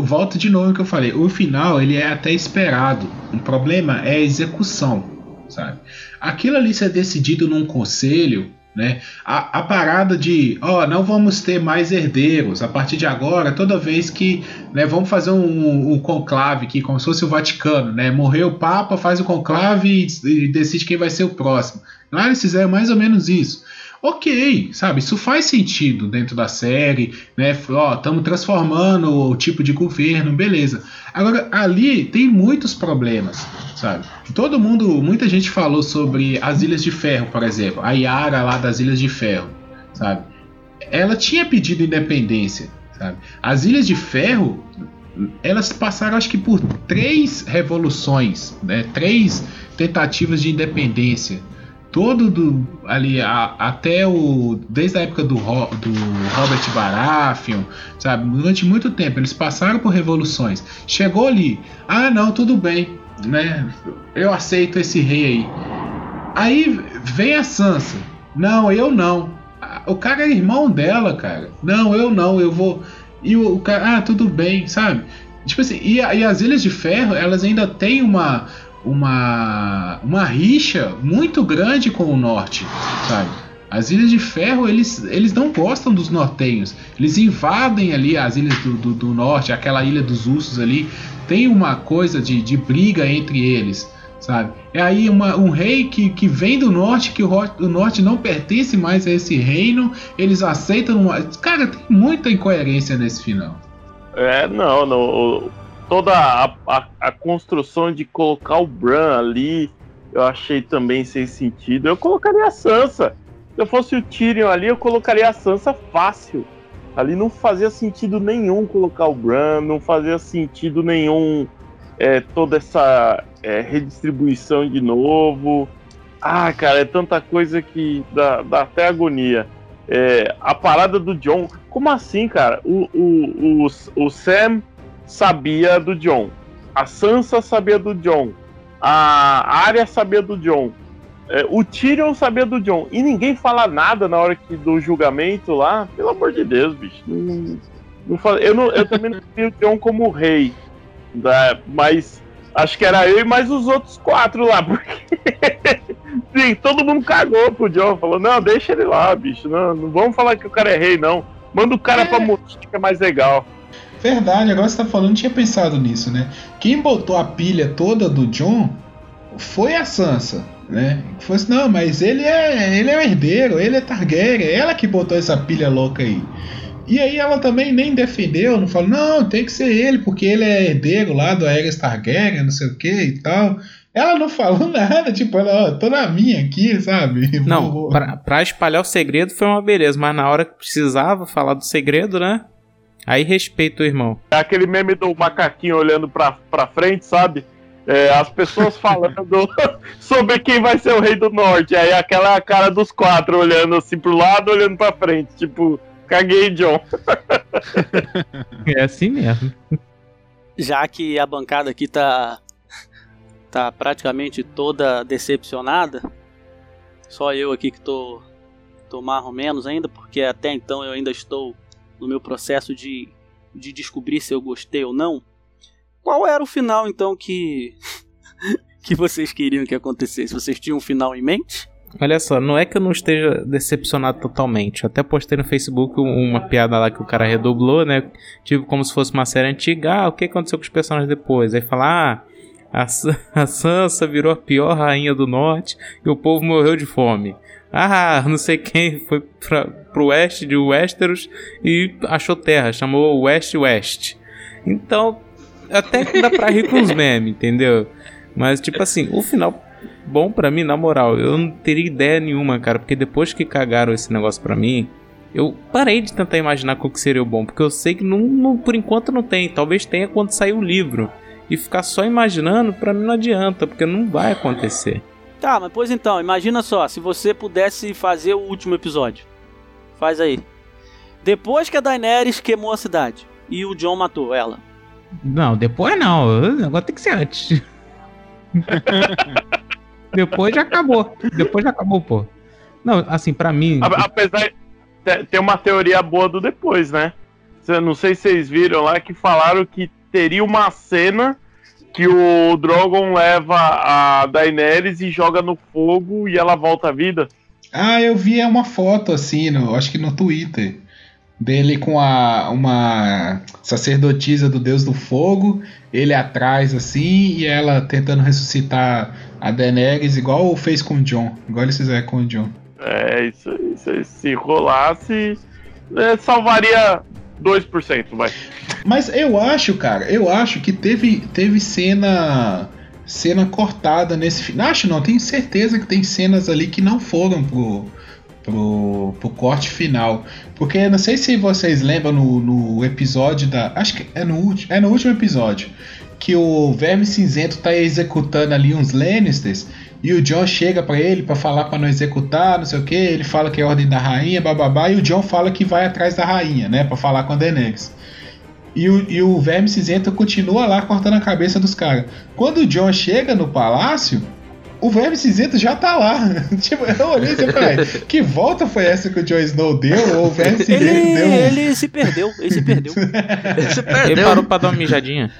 Volto de novo que eu falei. O final, ele é até esperado. O problema é a execução, sabe? Aquilo ali ser decidido num conselho, né? A, a parada de, ó, não vamos ter mais herdeiros. A partir de agora, toda vez que, né, vamos fazer um, um conclave aqui, como se fosse o Vaticano, né? Morreu o Papa, faz o conclave e, e decide quem vai ser o próximo. Lá eles fizeram mais ou menos isso. Ok, sabe, isso faz sentido dentro da série, né? Ó, estamos transformando o tipo de governo, beleza. Agora, ali tem muitos problemas, sabe? Todo mundo, muita gente falou sobre as Ilhas de Ferro, por exemplo, a Yara lá das Ilhas de Ferro, sabe? Ela tinha pedido independência, sabe? As Ilhas de Ferro, elas passaram acho que por três revoluções, né? Três tentativas de independência todo do ali a- até o desde a época do, do Robert Baratheon, sabe? Durante muito tempo eles passaram por revoluções. Chegou ali, ah não, tudo bem, né? Eu aceito esse rei aí. Aí vem a Sansa. Não, eu não. O cara é irmão dela, cara. Não, eu não, eu vou. E o, o cara, ah, tudo bem, sabe? Tipo assim, e, e as Ilhas de Ferro, elas ainda têm uma uma uma rixa muito grande com o norte, sabe? As Ilhas de Ferro, eles, eles não gostam dos nortenhos. Eles invadem ali as ilhas do, do, do norte, aquela ilha dos ursos ali. Tem uma coisa de, de briga entre eles, sabe? É aí uma, um rei que, que vem do norte, que o, o norte não pertence mais a esse reino. Eles aceitam. Uma... Cara, tem muita incoerência nesse final. É, não, não. Toda a, a, a construção de colocar o Bran ali, eu achei também sem sentido. Eu colocaria a Sansa. Se eu fosse o Tyrion ali, eu colocaria a Sansa fácil. Ali não fazia sentido nenhum colocar o Bran, não fazia sentido nenhum é, toda essa é, redistribuição de novo. Ah, cara, é tanta coisa que dá, dá até agonia. É, a parada do John. Como assim, cara? O, o, o, o Sam sabia do John. A Sansa sabia do John. A Arya sabia do John. É, o Tyrion sabia do John. E ninguém fala nada na hora que, do julgamento lá. Pelo amor de Deus, bicho. Não, não fala- eu, não- eu também não vi o John como rei. né? Mas acho que era eu e mais os outros quatro lá. Porque. Sim, todo mundo cagou pro John. Falou: não, deixa ele lá, bicho. Não, não vamos falar que o cara é rei, não. Manda o cara pra morrer, que é mais legal. Verdade, agora você tá falando, não tinha pensado nisso, né? Quem botou a pilha toda do John foi a Sansa, né? Foi assim, não, mas ele é, ele é o herdeiro, ele é Targaryen, é ela que botou essa pilha louca aí. E aí ela também nem defendeu, não falou, não, tem que ser ele, porque ele é herdeiro lá do Aerys Targaryen, não sei o que e tal. Ela não falou nada, tipo, ela, ó, tô na minha aqui, sabe? Não, pra, pra espalhar o segredo foi uma beleza, mas na hora que precisava falar do segredo, né? Aí respeita o irmão. É aquele meme do macaquinho olhando pra, pra frente, sabe? É, as pessoas falando sobre quem vai ser o rei do norte. Aí aquela cara dos quatro olhando assim pro lado, olhando pra frente. Tipo, caguei, John. É assim mesmo. Já que a bancada aqui tá tá praticamente toda decepcionada, só eu aqui que tô tô mais ou menos ainda, porque até então eu ainda estou no meu processo de de descobrir se eu gostei ou não. Qual era o final então que que vocês queriam que acontecesse? Vocês tinham um final em mente? Olha só, não é que eu não esteja decepcionado totalmente. Eu até postei no Facebook um- uma piada lá que o cara redoblou, né? Tipo, como se fosse uma série antiga. Ah, o que aconteceu com os personagens depois? Aí fala, ah, a Sansa virou a pior rainha do norte e o povo morreu de fome. Ah, não sei quem foi pra, pro oeste de Westeros e achou terra, chamou West West. Então, até que dá pra rir com os memes, entendeu? Mas, tipo assim, o final bom pra mim, na moral, eu não teria ideia nenhuma, cara, porque depois que cagaram esse negócio pra mim, eu parei de tentar imaginar qual que seria o bom, porque eu sei que não, não- por enquanto não tem, talvez tenha quando sair o livro. E ficar só imaginando, pra mim não adianta, porque não vai acontecer. Tá, mas pois então, imagina só, se você pudesse fazer o último episódio. Faz aí. Depois que a Daenerys queimou a cidade e o Jon matou ela. Não, depois não. O negócio tem que ser antes. depois já acabou. Depois já acabou, pô. Não, assim, pra mim. A- Apesar de ter uma teoria boa do depois, né? Não sei se vocês viram lá que falaram que teria uma cena que o Drogon leva a Daenerys e joga no fogo e ela volta à vida. Ah, eu vi uma foto assim, no, acho que no Twitter, dele com a uma sacerdotisa do Deus do Fogo, ele atrás assim e ela tentando ressuscitar a Daenerys igual fez com o Jon, igual eles fizeram com o Jon. É, isso, isso se rolasse, é, salvaria 2%, vai. Mas eu acho, cara, eu acho que teve, teve cena cena cortada nesse final. Acho não, tenho certeza que tem cenas ali que não foram pro, pro, pro corte final. Porque não sei se vocês lembram no, no episódio da. Acho que é no, último, é no último episódio. Que o Verme Cinzento tá executando ali uns Lannisters. E o John chega pra ele pra falar pra não executar, não sei o que. Ele fala que é ordem da rainha, bababá. E o John fala que vai atrás da rainha, né? Pra falar com a Daenerys. E o, e o Verme Cinzento continua lá cortando a cabeça dos caras. Quando o John chega no palácio, o Verme Cinzento já tá lá. tipo, eu olhei e falei, que volta foi essa que o Jon Snow deu? Ou o Verme Cinzento Ele, deu? ele se perdeu, ele se perdeu. Ele perdeu. parou pra dar uma mijadinha.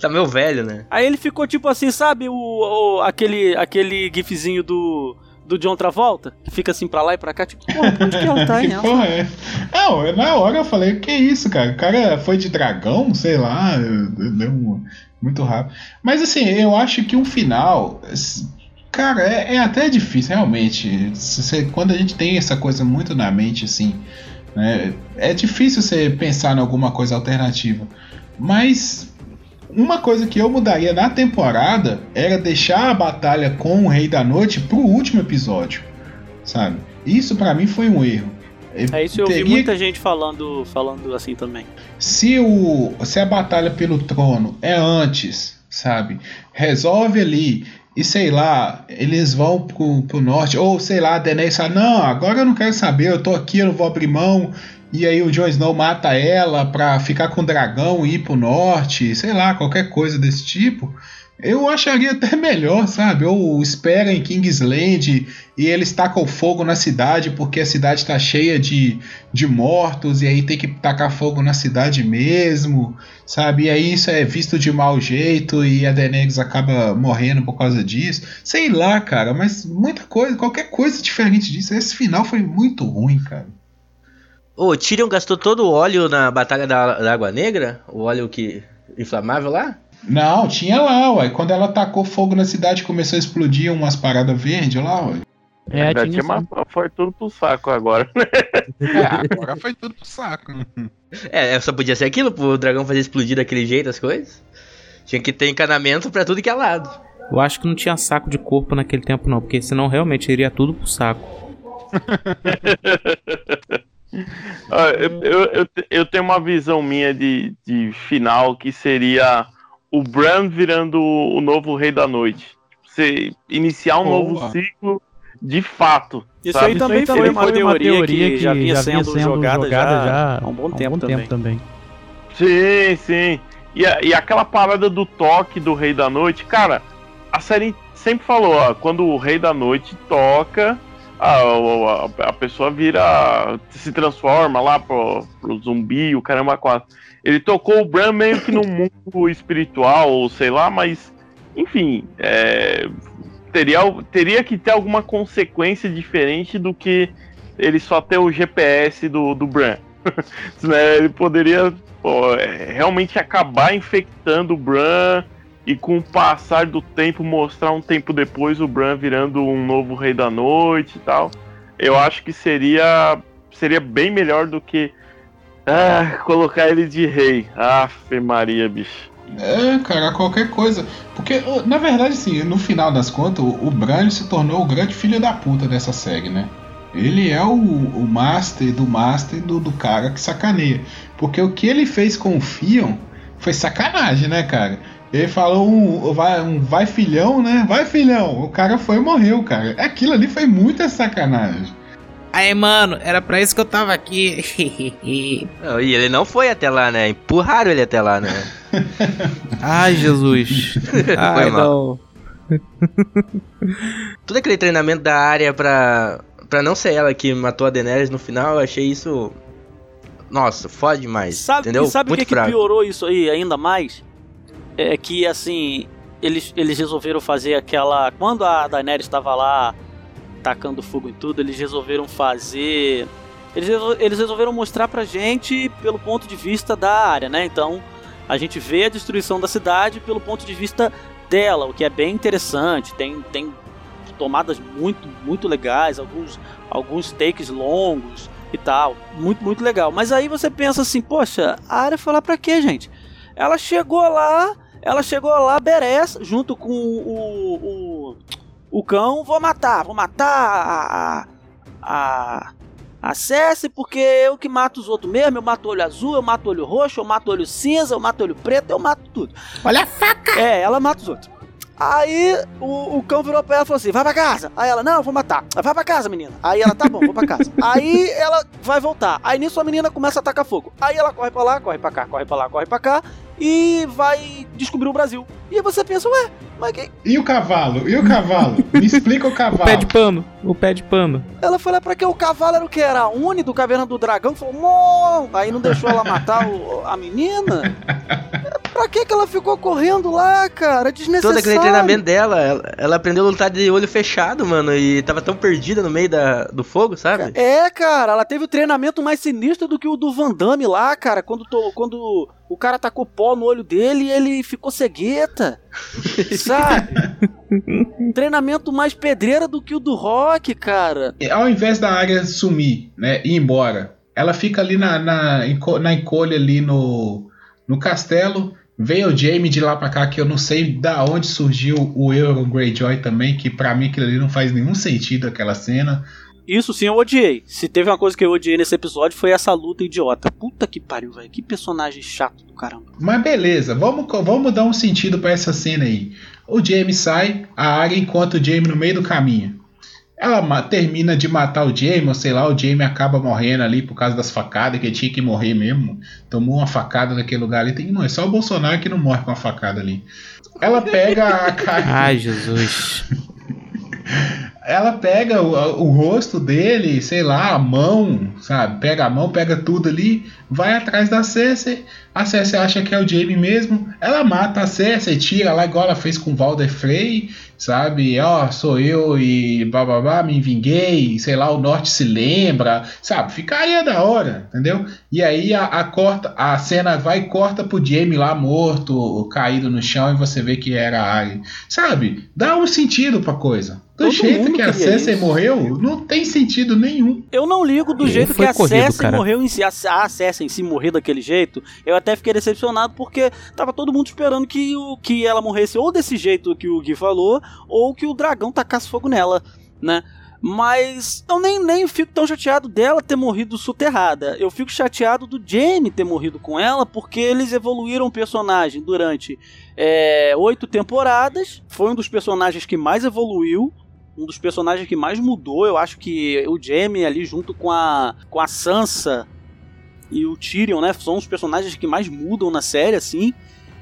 Tá meio velho, né? Aí ele ficou tipo assim, sabe, o, o- aquele, aquele gifzinho do, do John Travolta, que fica assim pra lá e pra cá, tipo, onde que ela tá? Que porra é? Não, na hora eu falei, que isso, cara? O cara foi de dragão, sei lá, deu um- muito rápido. Mas assim, eu acho que um final. s- Cara, é, é até difícil, realmente. Você- quando a gente tem essa coisa muito na mente, assim, né, é difícil você pensar em alguma coisa alternativa. Mas uma coisa que eu mudaria na temporada era deixar a batalha com o Rei da Noite pro último episódio, sabe? Isso pra mim foi um erro. É isso eu vi Teria- muita gente falando, falando assim também. se, o, se a batalha pelo trono é antes, sabe? Resolve ali. E sei lá, eles vão pro, pro norte. Ou sei lá, a Daenerys fala: Não, agora eu não quero saber, eu tô aqui, eu não vou abrir mão. E aí o Jon Snow mata ela pra ficar com o dragão e ir pro norte. Sei lá, qualquer coisa desse tipo. Eu acharia até melhor, sabe? Ou espera em Kingsland e eles tacam fogo na cidade porque a cidade tá cheia de, de mortos e aí tem que tacar fogo na cidade mesmo, sabe? E aí isso é visto de mau jeito e a Daenerys acaba morrendo por causa disso. Sei lá, cara, mas muita coisa, qualquer coisa diferente disso. Esse final foi muito ruim, cara. O Tyrion gastou todo o óleo na Batalha da, da Água Negra? O óleo que inflamável lá? Não, tinha lá, ué. Quando ela tacou fogo na cidade começou a explodir umas paradas verdes lá, ué. É, Já tinha uma- foi tudo pro saco agora. É, Agora foi tudo pro saco. É, só podia ser aquilo, pro dragão fazer explodir daquele jeito as coisas. Tinha que ter encanamento pra tudo que é lado. Eu acho que não tinha saco de corpo naquele tempo, não, porque senão realmente iria tudo pro saco. Ah, eu, eu, eu, eu tenho uma visão minha de, de final que seria o Bran virando o novo Rei da Noite. Você iniciar um Boa. novo ciclo de fato. Isso sabe? aí também Isso foi aí uma teoria, que, já vinha sendo, jogada, já há um bom tempo, também. Sim, sim. E, a- e aquela parada do toque do Rei da Noite, cara, a série sempre falou, ó, quando o Rei da Noite toca, a, o- a, a pessoa vira. se transforma lá pro, pro zumbi, o caramba quatro. Ele tocou o Bran meio que no mundo espiritual, ou sei lá, mas enfim, é, teria, teria que ter alguma consequência diferente do que ele só ter o GPS do, do Bran. né, ele poderia pô, é, realmente acabar infectando o Bran e com o passar do tempo mostrar um tempo depois o Bran virando um novo rei da noite e tal. Eu acho que seria seria bem melhor do que ah, colocar ele de rei. Aff, Maria, bicho. É, cara, qualquer coisa. Porque, ô, na verdade, assim, no final das contas, o, Bran se tornou o grande filho da puta dessa série, né? Ele é o, o master do master do, do cara que sacaneia. Porque o que ele fez com o Fion foi sacanagem, né, cara? Ele falou um vai, um vai filhão, né? Vai filhão. O cara foi e morreu, cara. Aquilo ali foi muita sacanagem. Aí, mano, era pra isso que eu tava aqui. Não, e ele não foi até lá, né? Empurraram ele até lá, né? Ai, Jesus. Ai, mal. não. Todo aquele treinamento da área pra, pra não ser ela que matou a Daenerys no final, eu achei isso. Nossa, foda demais. Sabe, entendeu? e sabe o Muito que, que fraco. piorou isso aí ainda mais? É que assim, eles, eles resolveram fazer aquela. Quando a Daenerys estava lá tacando fogo em tudo, eles resolveram fazer. Eles, eles resolveram mostrar pra gente pelo ponto de vista da área, né? Então a gente vê a destruição da cidade pelo ponto de vista dela, o que é bem interessante. Tem, tem tomadas muito, muito legais, alguns, alguns takes longos e tal. Muito, muito legal. Mas aí você pensa assim, poxa, a área foi lá pra quê, gente? Ela chegou lá, ela chegou lá, Beres, junto com o, o, o cão, vou matar, vou matar a. a. a Cersei, porque eu que mato os outros mesmo, eu mato olho azul, eu mato olho roxo, eu mato olho cinza, eu mato olho preto, eu mato tudo. Olha a faca! É, ela mata os outros. Aí o, o cão virou pra ela e falou assim: vai pra casa. Aí ela, não, eu vou matar. Vai pra casa, menina. Aí ela, tá bom, vou pra casa. Aí ela vai voltar. Aí nisso a menina começa a atacar fogo. Aí ela corre pra lá, corre pra cá, corre pra lá, corre pra cá. E vai descobrir o Brasil. E aí você pensa, ué, mas que. E o cavalo? E o cavalo? Me explica o O cavalo. pé de pano. O pé de pano. Ela foi lá pra quê? O cavalo era o que? Era a Uni do Caverna do Dragão? Falou, Mô! Aí não deixou ela matar o- a menina? pra que que ela ficou correndo lá, cara? Desnecessário. Todo aquele treinamento dela, ela, ela aprendeu a lutar de olho fechado, mano, e tava tão perdida no meio da, do fogo, sabe? É, cara, ela teve o treinamento mais sinistro do que o do Van Damme lá, cara, quando, to- quando o cara tacou pó no olho dele e ele ficou cegueta. sabe? treinamento mais pedreira do que o do Rock, cara. E Ao invés da área sumir, né, e ir embora, ela fica ali na, na, na encolha ali no, no castelo. Veio o Jamie de lá pra cá, que eu não sei da onde surgiu o Euron Greyjoy também, que pra mim aquilo ali não faz nenhum sentido aquela cena. Isso sim eu odiei. Se teve uma coisa que eu odiei nesse episódio foi essa luta idiota. Puta que pariu, velho. Que personagem chato do caramba. Mas beleza, vamos, vamos dar um sentido pra essa cena aí. O Jamie sai, a área encontra o Jamie no meio do caminho. Ela termina de matar o Jamie, ou sei lá, o Jamie acaba morrendo ali por causa das facadas, que ele tinha que morrer mesmo. Tomou uma facada naquele lugar ali. Tem, não, é só o Bolsonaro que não morre com uma facada ali. Ela pega a cara. Ai, Jesus. ela pega o, o rosto dele, sei lá, a mão, sabe? Pega a mão, pega tudo ali, vai atrás da Cersei. A Cersei acha que é o Jaime mesmo. Ela mata a Cersei, tira lá igual ela fez com o Walder Frey, sabe? Ó, sou eu e bababá, me vinguei, sei lá, o Norte se lembra, sabe? Ficaria da hora, entendeu? E aí a, a corta, a cena vai e corta pro Jaime lá morto, caído no chão e você vê que era a Arya. Sabe? Dá um sentido pra coisa. Do Todo jeito mundo que a Cersei isso. morreu, não tem sentido nenhum. Eu não ligo do jeito que a corrido, Cersei cara. morreu em si. A, a Cersei em si morrer daquele jeito, eu até fiquei decepcionado porque tava todo mundo esperando que, o, que ela morresse ou desse jeito que o Gui falou, ou que o dragão tacasse fogo nela, né? Mas eu nem, nem fico tão chateado dela ter morrido soterrada. Eu fico chateado do Jaime ter morrido com ela, porque eles evoluíram o personagem durante é, oito temporadas. Foi um dos personagens que mais evoluiu um dos personagens que mais mudou. Eu acho que o Jaime ali junto com a com a Sansa e o Tyrion, né, são os personagens que mais mudam na série assim,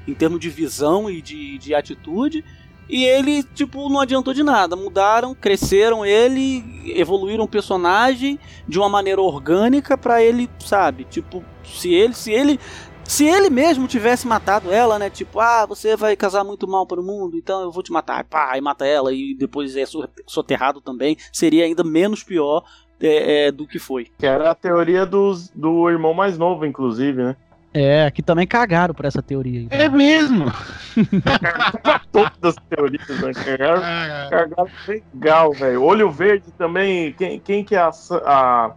em termos de visão e de, de atitude. E ele, tipo, não adiantou de nada. Mudaram, cresceram ele, evoluíram o personagem de uma maneira orgânica pra ele, sabe? Tipo, se ele, se ele se ele mesmo tivesse matado ela, né? Tipo, ah, você vai casar muito mal para o mundo, então eu vou te matar. Pá, e mata ela e depois é so- soterrado também. Seria ainda menos pior é, é, do que foi. Que era a teoria dos, do irmão mais novo, inclusive, né? É, que também cagaram por essa teoria. aí. É mesmo. Todas as teorias, né? Cagaram, cagaram legal, velho. Olho verde também. Quem, quem que é a, a,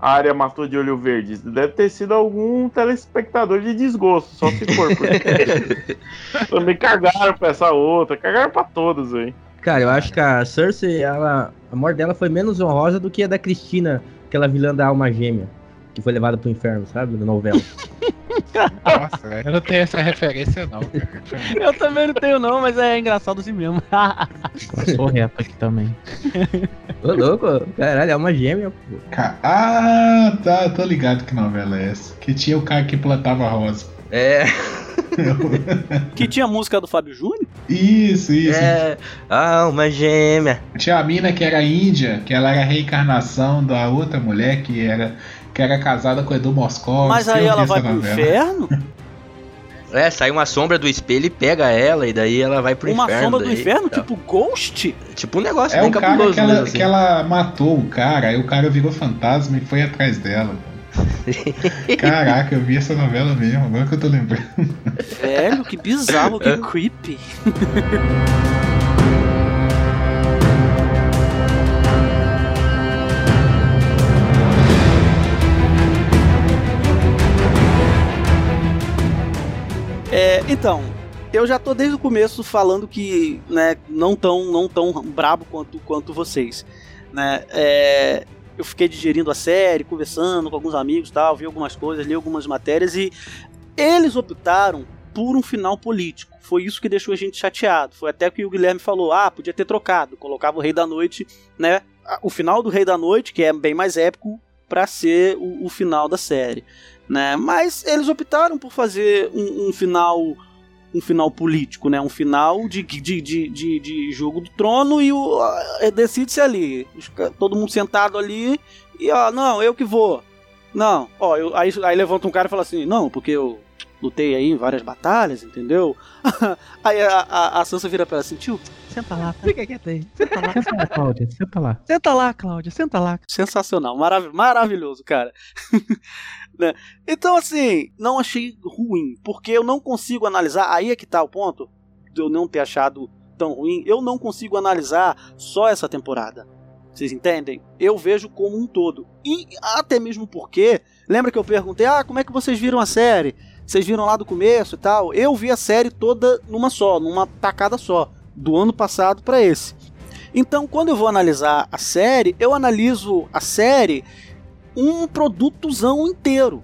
a área matou de olho verde? Deve ter sido algum telespectador de desgosto, só se for. Porque também cagaram pra essa outra. Cagaram pra todas, velho. Cara, eu acho que a Cersei, ela, a morte dela foi menos honrosa do que a da Cristina, aquela vilã da alma gêmea, que foi levada pro inferno, sabe? Na novela. Nossa, eu não tenho essa referência, não, cara. Eu também não tenho, não, mas é engraçado assim mesmo. Eu sou reto aqui também. Ô, louco, caralho, é uma gêmea, pô. Ah, tá, tô ligado que novela é essa. Que tinha o cara que plantava rosa. É, que tinha a música do Fábio Júnior? Isso, isso. é. Alma gêmea. Tinha a mina que era índia, que ela era a reencarnação da outra mulher que era, que era casada com o Edu Moscovitz. Mas aí ela vai pro novela. inferno? É, sai uma sombra do espelho e pega ela, e daí ela vai pro Uma inferno. sombra do daí- inferno? Tá. Tipo Ghost? Tipo um negócio É bem o cara que ela, assim. que ela matou o cara, aí o cara virou fantasma e foi atrás dela. Caraca, eu vi essa novela mesmo, agora que eu tô lembrando. Velho, que bizarro, que creepy. É, então, eu já tô desde o começo falando que, né, não tão, não tão brabo quanto, quanto vocês, né, é, eu fiquei digerindo a série, conversando com alguns amigos, tal, vi algumas coisas, li algumas matérias e eles optaram por um final político. Foi isso que deixou a gente chateado. Foi até que o Guilherme falou: ah, podia ter trocado, colocava o Rei da Noite, né? O final do Rei da Noite, que é bem mais épico, para ser o, o final da série, né? Mas eles optaram por fazer um, um final um final político, né? Um final de, de, de, de, de jogo do trono e o ah, decide-se ali, todo mundo sentado ali e ó, não, eu que vou. Não, ó, eu, aí, aí levanta um cara e fala assim, não, porque eu lutei aí em várias batalhas, entendeu? aí a, a, a Sansa vira pra ela assim, tio, senta lá, tá? Fica quieto aí. Senta lá. Senta lá, Cláudia, senta lá. Senta lá, Cláudia, senta lá. Sensacional, marav maravilhoso, cara. Né? Então, assim, não achei ruim, porque eu não consigo analisar. Aí é que tá o ponto de eu não ter achado tão ruim. Eu não consigo analisar só essa temporada. Vocês entendem? Eu vejo como um todo. E até mesmo porque, lembra que eu perguntei: ah, como é que vocês viram a série? Vocês viram lá do começo e tal? Eu vi a série toda numa só, numa tacada só, do ano passado para esse. Então, quando eu vou analisar a série, eu analiso a série um produtozão inteiro.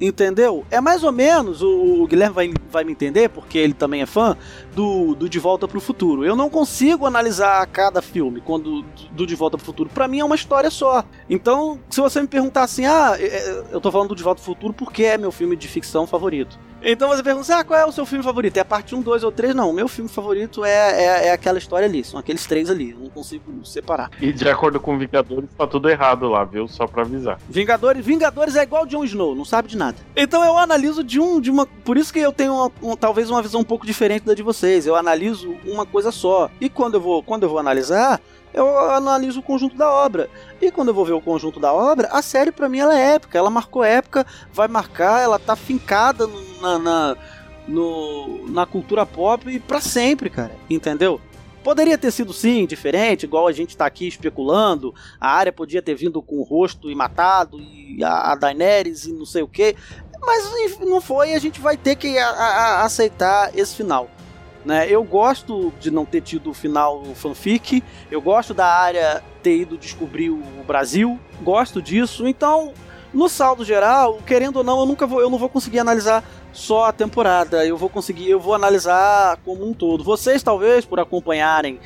Entendeu? É mais ou menos, o, Guilherme vai, vai me entender, porque ele também é fã, do, do De Volta pro Futuro. Eu não consigo analisar cada filme quando do De Volta pro Futuro. Pra mim é uma história só. Então, se você me perguntar assim, ah, é, é, eu tô falando do De Volta pro Futuro porque é meu filme de ficção favorito. Então você pergunta, assim, ah, qual é o seu filme favorito? É a parte 1, 2 ou 3? Não, o meu filme favorito é, é, é aquela história ali, são aqueles três ali, eu não consigo separar. E de acordo com Vingadores, tá tudo errado lá, viu? Só pra avisar. Vingadores, Vingadores é igual Jon Snow, não sabe de nada. Então eu analiso de um, de uma, por isso que eu tenho uma- um- talvez uma visão um pouco diferente da de vocês. Eu analiso uma coisa só. E quando eu vou, quando eu vou analisar, eu analiso o conjunto da obra. E quando eu vou ver o conjunto da obra, a série pra mim ela é épica, ela marcou época, vai marcar, ela tá fincada na, na, no- na cultura pop e pra sempre, cara. Entendeu? Poderia ter sido sim, diferente, igual a gente tá aqui especulando. A área podia ter vindo com o rosto e matado, e a, Daenerys e não sei o que. Mas não foi, e a gente vai ter que a- a- aceitar esse final. Né? Eu gosto de não ter tido o final fanfic, eu gosto da área ter ido descobrir o Brasil, gosto disso, então, no saldo geral, querendo ou não, eu nunca vou, eu não vou conseguir analisar só a temporada, eu vou conseguir, eu vou analisar como um todo. Vocês talvez por acompanharem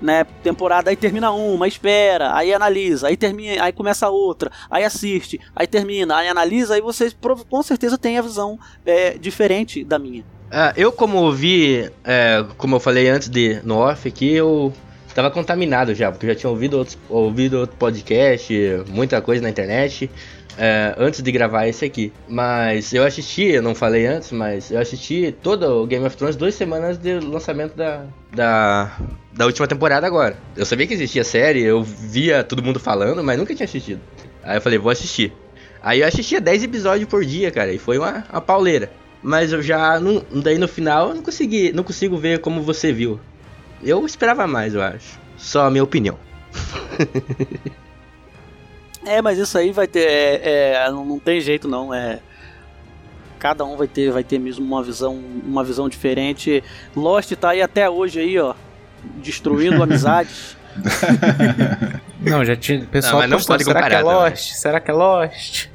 né, temporada aí termina uma, espera, aí analisa, aí termina, aí começa outra, aí assiste, aí termina, aí analisa, aí vocês com certeza têm a visão é, diferente da minha. Ah, eu como ouvi, é, como eu falei antes de no off aqui, eu tava contaminado já, porque eu já tinha ouvido, outros, ouvido outro podcast, muita coisa na internet, é, antes de gravar esse aqui. Mas eu assisti, eu não falei antes, mas eu assisti todo o Game of Thrones duas semanas de lançamento da, da, da última temporada agora. Eu sabia que existia série, eu via todo mundo falando, mas nunca tinha assistido. Aí eu falei, vou assistir. Aí eu assistia 10 episódios por dia, cara, e foi uma, uma pauleira. Mas eu já, não, daí no final, eu não consegui, não consigo ver como você viu. Eu esperava mais, eu acho. Só a minha opinião. É, mas isso aí vai ter, é, é, não, não tem jeito não, é cada um vai ter, vai ter mesmo uma visão, uma visão diferente. Lost tá aí até hoje aí, ó, destruindo amizades. Não, já tinha. Pessoal Não, mas não postou, pode será que é comparar também." Lost? Será que é Lost?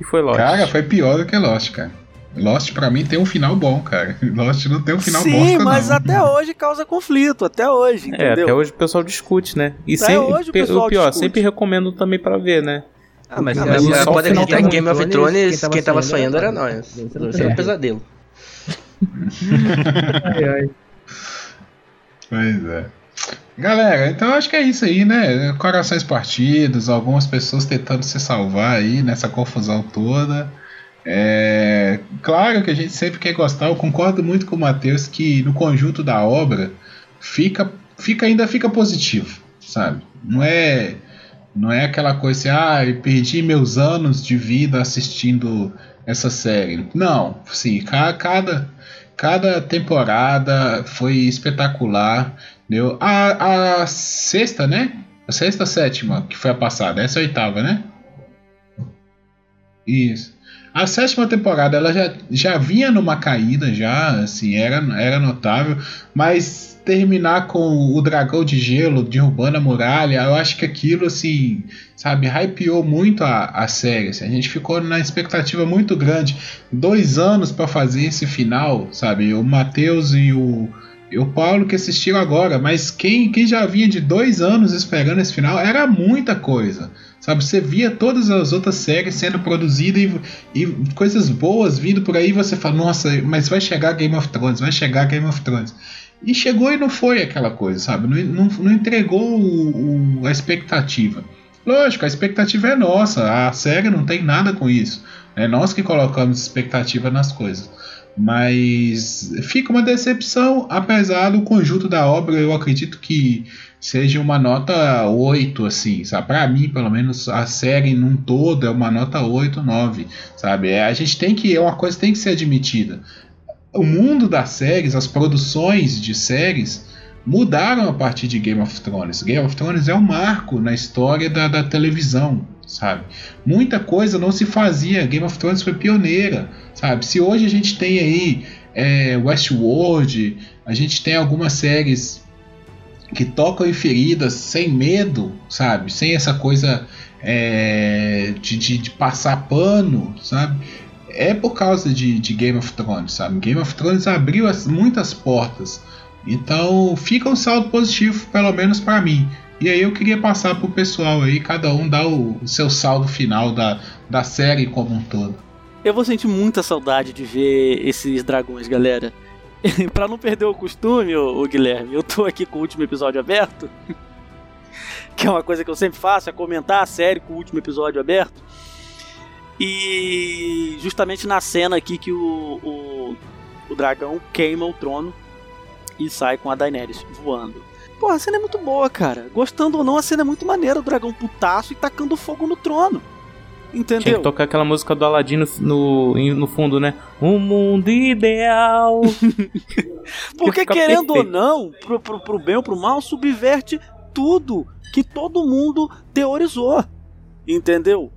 e foi Lost. Cara, foi pior do que Lost, cara. Lost pra mim tem um final bom, cara. Lost não tem um final Sim, bosta, mas não. até hoje causa conflito, até hoje, É, entendeu? até hoje o pessoal discute, né? E Até sempre, hoje o pe- pessoal o pior, discute. sempre recomendo também pra ver, né? Ah, mas, Ah, é, mas só já o pode acreditar que Game of Thrones, quem tava sonhando era nós. sonhando Esse era o pesadelo. Ai, ai. Pois é. Galera, então acho que é isso aí, né? Corações partidos, algumas pessoas tentando se salvar aí nessa confusão toda. É, claro que a gente sempre quer gostar, eu concordo muito com o Matheus que no conjunto da obra fica, fica ainda fica positivo, sabe? Não é não é aquela coisa assim, ah, eu perdi meus anos de vida assistindo essa série. Não, sim, ca- cada cada temporada foi espetacular. Entendeu? A, a sexta, né? A sexta, sétima, que foi a passada. Essa é a oitava, né? Isso. A sétima temporada ela já, já vinha numa caída, já, assim, era, era notável, mas terminar com o dragão de gelo derrubando a muralha, eu acho que aquilo, assim, sabe, hypeou muito a, a série. assim, a gente ficou na expectativa muito grande. Dois anos para fazer esse final, sabe? O Matheus e o, e o Paulo que assistiram agora, mas quem, quem já vinha de dois anos esperando esse final era muita coisa. Sabe, você via todas as outras séries sendo produzidas e, e coisas boas vindo por aí, você fala, nossa, mas vai chegar Game of Thrones, vai chegar Game of Thrones. E chegou e não foi aquela coisa, sabe? Não, não, não entregou o- o- a expectativa. Lógico, a expectativa é nossa, a série não tem nada com isso. É nós que colocamos expectativa nas coisas. Mas fica uma decepção, apesar do conjunto da obra, eu acredito que seja uma nota 8, assim, sabe? Pra mim, pelo menos, a série num todo é uma nota 8, 9, sabe? É, a gente tem que, é uma coisa que tem que ser admitida. O mundo das séries, as produções de séries mudaram a partir de Game of Thrones. Game of Thrones é um marco na história da, da televisão, sabe? Muita coisa não se fazia. Game of Thrones foi pioneira, sabe? Se hoje a gente tem aí é, Westworld, a gente tem algumas séries que tocam em feridas sem medo, sabe? Sem essa coisa é, de, de, de passar pano, sabe? É por causa de, de Game of Thrones, sabe? Game of Thrones abriu as- muitas portas. Então fica um saldo positivo, pelo menos para mim. E aí eu queria passar pro pessoal aí, cada um dá o, o seu saldo final da, da série como um todo. Eu vou sentir muita saudade de ver esses dragões, galera. pra não perder o costume, ô Guilherme, eu tô aqui com o último episódio aberto. que é uma coisa que eu sempre faço, é comentar a série com o último episódio aberto. E justamente na cena aqui que o, o, o dragão queima o trono e sai com a Daenerys voando. Porra, a cena é muito boa, cara. Gostando ou não, a cena é muito maneira. O dragão putaço e tacando fogo no trono. Entendeu? Tinha que tocar aquela música do Aladdin no, no, fundo, né? Um mundo ideal. Porque querendo ou perfeito. não, pro, pro, pro bem ou pro mal, subverte tudo que todo mundo teorizou. Entendeu?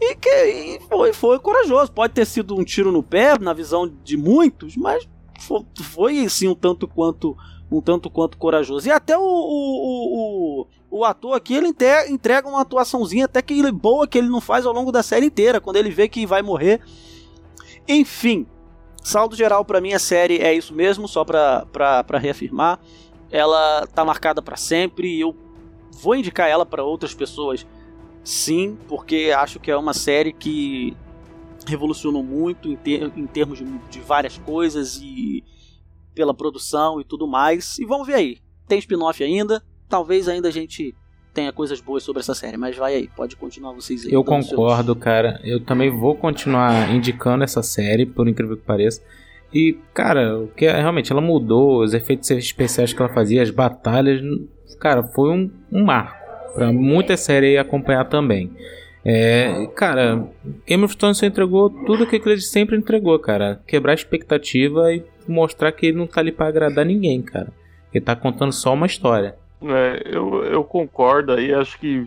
E que e foi, foi corajoso. Pode ter sido um tiro no pé, na visão de muitos, mas foi, foi sim um tanto quanto um tanto quanto corajoso. E até o, o, o, o, o ator aqui, ele entrega uma atuaçãozinha até que boa que ele não faz ao longo da série inteira, quando ele vê que vai morrer. Enfim, saldo geral pra mim a série é isso mesmo, só pra, pra, pra reafirmar. Ela tá marcada pra sempre e eu vou indicar ela pra outras pessoas sim, porque acho que é uma série que revolucionou muito em, ter- em termos de, de várias coisas e pela produção e tudo mais. E vamos ver aí. Tem spin-off ainda. Talvez ainda a gente tenha coisas boas sobre essa série, mas vai aí, pode continuar vocês aí. Eu dando seus- concordo, cara. Eu também vou continuar indicando essa série, por incrível que pareça. E, cara, o que é- realmente ela mudou, os efeitos especiais que ela fazia, as batalhas, cara, foi um, um marco pra muita série acompanhar também. É, cara, Game of Thrones entregou tudo o que ele sempre entregou, cara. Quebrar a expectativa e mostrar que ele não tá ali pra agradar ninguém, cara. Ele tá contando só uma história. É, eu, eu concordo aí, acho que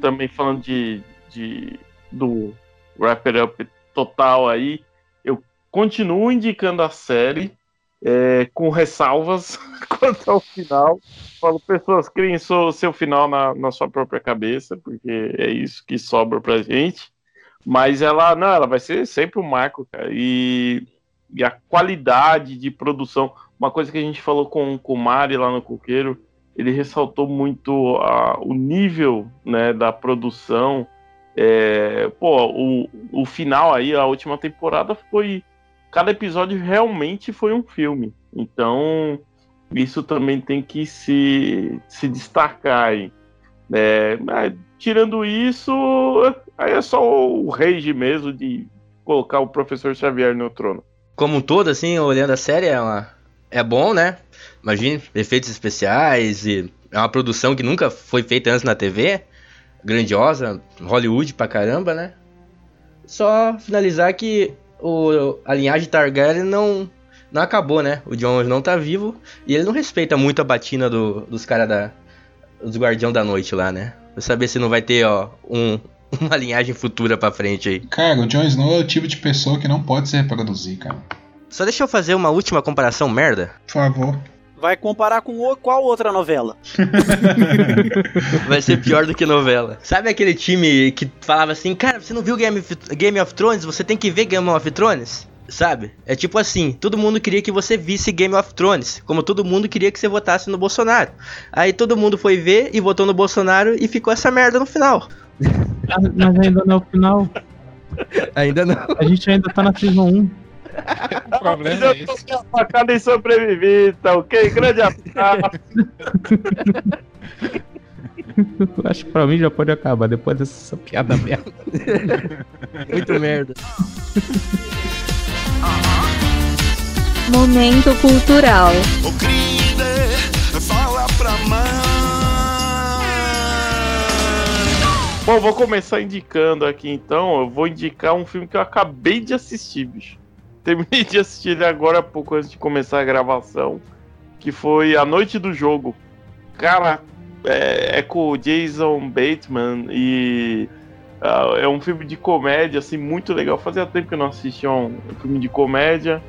também falando de, de do Wrap It Up total aí, eu continuo indicando a série é, com ressalvas quanto ao final. Falo, pessoas, criem seu, seu final na, na sua própria cabeça, porque é isso que sobra pra gente. Mas ela, não, ela vai ser sempre um marco, cara. E, e a qualidade de produção, uma coisa que a gente falou com, com o Mari lá no Coqueiro, ele ressaltou muito a, o nível né, da produção. É, pô, o, o final aí, a última temporada foi. Cada episódio realmente foi um filme. Então, isso também tem que se, se destacar aí. É, mas, tirando isso, aí é só o rage mesmo de colocar o professor Xavier no trono. Como um todo, assim, olhando a série, é, uma... é bom, né? Imagine, efeitos especiais e é uma produção que nunca foi feita antes na TV. Grandiosa, Hollywood pra caramba, né? Só finalizar que o, a linhagem Targaryen não, não acabou, né? O Jon não tá vivo e ele não respeita muito a batina do, dos caras da. dos Guardião da Noite lá, né? Pra saber se não vai ter, ó, um, uma linhagem futura pra frente aí. Cara, o Jon Snow é o tipo de pessoa que não pode se reproduzir, cara. Só deixa eu fazer uma última comparação merda. Por favor. Vai comparar com o- qual outra novela? Vai ser pior do que novela. Sabe aquele time que falava assim, cara, você não viu Game of, Game of Thrones? Você tem que ver Game of Thrones? Sabe? É tipo assim, todo mundo queria que você visse Game of Thrones, como todo mundo queria que você votasse no Bolsonaro. Aí todo mundo foi ver e votou no Bolsonaro e ficou essa merda no final. Mas mas ainda não é o final. Ainda não. A gente ainda tá na Season 1. O problema é esse. A facada em sobreviver, tá ok? Grande abraço. Acho que pra mim já pode acabar depois dessa piada merda. Muito merda. Momento cultural. Ô Crider, fala pra mãe. Bom, vou começar indicando aqui então. Eu vou indicar um filme que eu acabei de assistir, bicho. Terminei de assistir ele agora há pouco antes de começar a gravação. Que foi A Noite do Jogo. Cara, é, é com o Jason Bateman e. ah, é um filme de comédia, assim, muito legal. Fazia tempo que eu não assistia um, filme de comédia.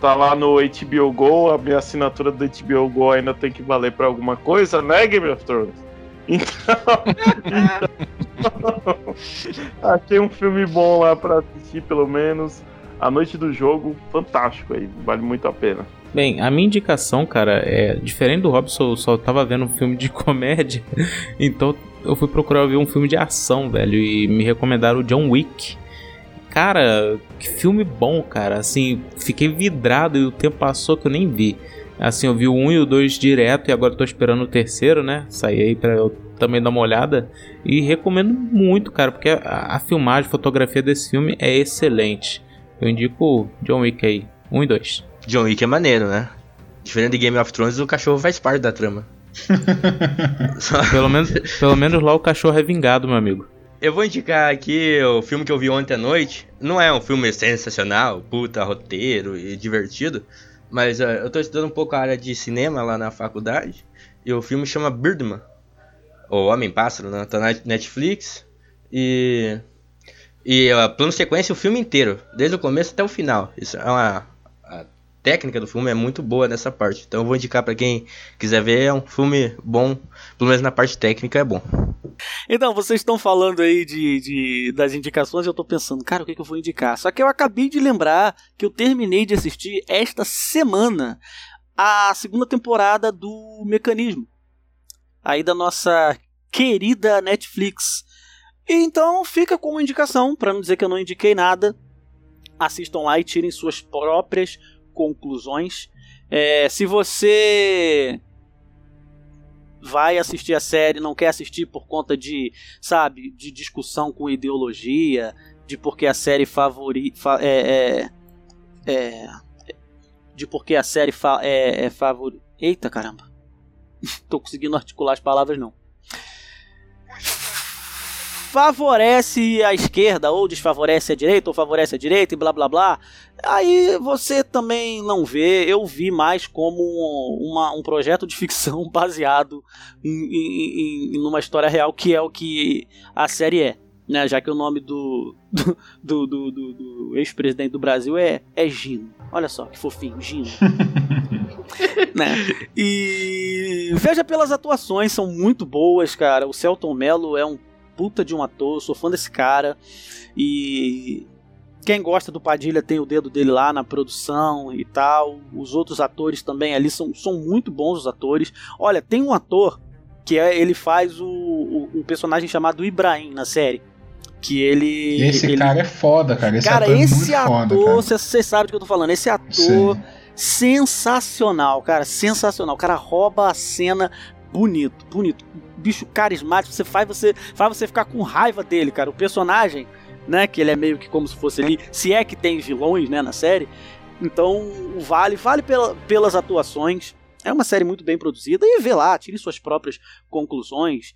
Tá lá no HBO Go, a minha assinatura do HBO Go ainda tem que valer pra alguma coisa, né, Game of Thrones? Então, então achei um filme bom lá pra assistir, pelo menos. A Noite do Jogo, fantástico aí, vale muito a pena. Bem, a minha indicação, cara, é diferente do Robson, eu só tava vendo um filme de comédia, então eu fui procurar ver um filme de ação, velho, e me recomendaram o John Wick. Cara, que filme bom, cara. Assim, fiquei vidrado e o tempo passou que eu nem vi. Assim, eu vi o 1 e o 2 direto e agora tô esperando o terceiro, né? Sair aí pra eu também dar uma olhada. E recomendo muito, cara, porque a, a filmagem, a fotografia desse filme é excelente. Eu indico o John Wick aí, 1 e 2. John Wick é maneiro, né? Diferente de Game of Thrones, o cachorro faz parte da trama. Pelo menos, pelo menos lá o cachorro é vingado, meu amigo. Eu vou indicar aqui o filme que eu vi ontem à noite. Não é um filme sensacional, puta roteiro e divertido, mas eh, eu tô estudando um pouco a área de cinema lá na faculdade e o filme chama Birdman, ou Homem Pássaro, né? Tá na Netflix e e uh, plano sequência o filme inteiro, desde o começo até o final. Isso é uma a técnica do filme é muito boa nessa parte. Então eu vou indicar pra quem quiser ver, é um filme bom, pelo menos na parte técnica é bom. Então, vocês estão falando aí de, de- das indicações eu tô pensando, cara, o que, que eu vou indicar? Só que eu acabei de lembrar que eu terminei de assistir esta semana a segunda temporada do Mecanismo. Aí da nossa querida Netflix. Então fica como indicação, para não dizer que eu não indiquei nada. Assistam lá e tirem suas próprias conclusões. É, se você vai assistir a série, não quer assistir por conta de, sabe, de discussão com ideologia, de porque a série favori, fa- é, é, é, de porque a série fa, é, é favori. Eita caramba, tô conseguindo articular as palavras não. Favorece a esquerda ou desfavorece a direita ou favorece a direita e blá blá blá. Aí você também não vê, eu vi mais como uma- um projeto de ficção baseado em, em, em numa história real, que é o que a série é. Né, já que o nome do, do, do, do- do- do ex-presidente do Brasil é, é Gino. Olha só que fofinho, Gino. né? E veja pelas atuações, são muito boas, cara. O Celton Mello é um puta de um ator, sou fã desse cara. E quem gosta do Padilha tem o dedo dele lá na produção e tal. Os outros atores também ali são, são muito bons os atores. Olha, tem um ator que é, ele faz o, o um personagem chamado Ibrahim na série. Que ele. Esse ele... cara é foda, cara. Esse cara, ator é esse foda, ator, cara. vocês sabem do que eu tô falando. Esse ator sensacional, cara, sensacional. O cara rouba a cena bonito, bonito. Bicho carismático, você faz você faz você ficar com raiva dele, cara. O personagem, né, que ele é meio que como se fosse ali, se é que tem vilões, né, na série. Então, vale, vale pela, pelas atuações. É uma série muito bem produzida e vê lá, tire suas próprias conclusões.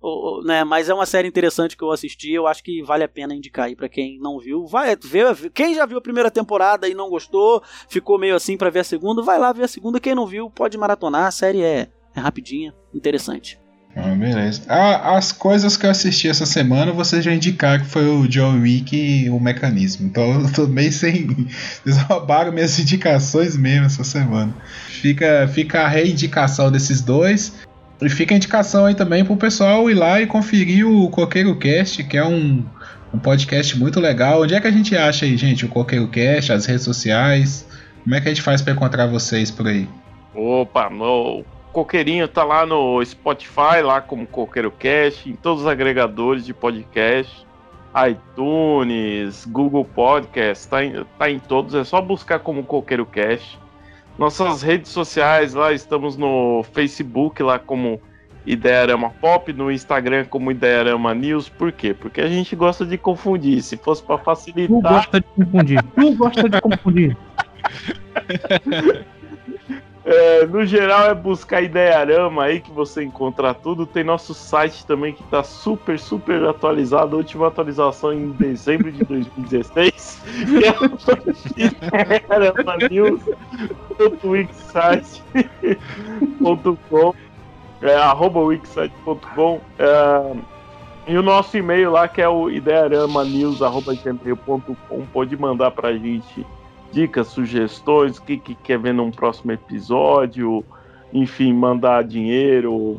Ou- né, mas é uma série interessante que eu assisti, eu acho que vale a pena indicar aí pra quem não viu. Vai ver, quem já viu a primeira temporada e não gostou, ficou meio assim pra ver a segunda, vai lá ver a segunda. Quem não viu, pode maratonar, a série é, é rapidinha, interessante. Ah, beleza. Ah, as coisas que eu assisti essa semana, vocês já indicaram que foi o John Wick e o Mecanismo. Então eu tô meio sem. Vocês roubaram minhas indicações mesmo essa semana. Fica, fica a reindicação desses dois. E fica a indicação aí também pro pessoal ir lá e conferir o Coqueiro Cast, que é um, um podcast muito legal. Onde é que a gente acha aí, gente, o Coqueiro Cast, as redes sociais? Como é que a gente faz pra encontrar vocês por aí? Opa, no Coqueirinho tá lá no Spotify, lá como Coqueiro Cast, em todos os agregadores de podcast, iTunes, Google Podcast, tá em, tá em todos, é só buscar como Coqueiro Cast. Nossas redes sociais, lá estamos no Facebook, lá como Idearama Pop, no Instagram como Idearama News, por quê? Porque a gente gosta de confundir, se fosse Tu facilitar... gosta de confundir. Tu gosta de confundir. É, no geral é buscar Idearama aí que você encontra tudo. Tem nosso site também que tá super, super atualizado. A última atualização em dezembro de 2016. Que é idearama.wixsite.com é, arroba wixsite.com é, e o nosso e-mail lá que é o idearamanews.gmail.com pode mandar pra gente dicas, sugestões, o que, que quer ver num próximo episódio, enfim, mandar dinheiro,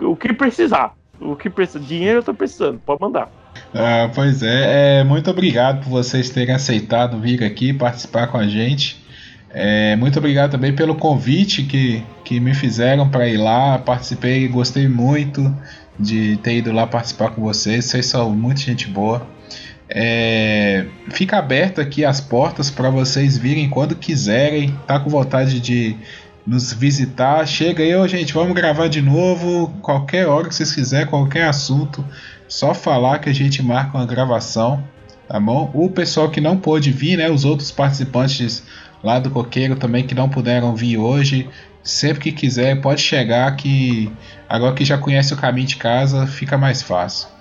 o que precisar. O que precisa, dinheiro eu tô precisando, pode mandar. Ah, pois é, é, muito obrigado por vocês terem aceitado vir aqui participar com a gente. É, muito obrigado também pelo convite que, que me fizeram para ir lá. Participei, gostei muito de ter ido lá participar com vocês. Vocês são muita gente boa. É, fica aberto aqui as portas para vocês virem quando quiserem. Tá com vontade de nos visitar? Chega aí, ô, gente, vamos gravar de novo. Qualquer hora que vocês quiserem, qualquer assunto, só falar que a gente marca uma gravação, tá bom? O pessoal que não pôde vir, né? Os outros participantes lá do Coqueiro também que não puderam vir hoje. Sempre que quiser, pode chegar que agora que já conhece o caminho de casa, fica mais fácil.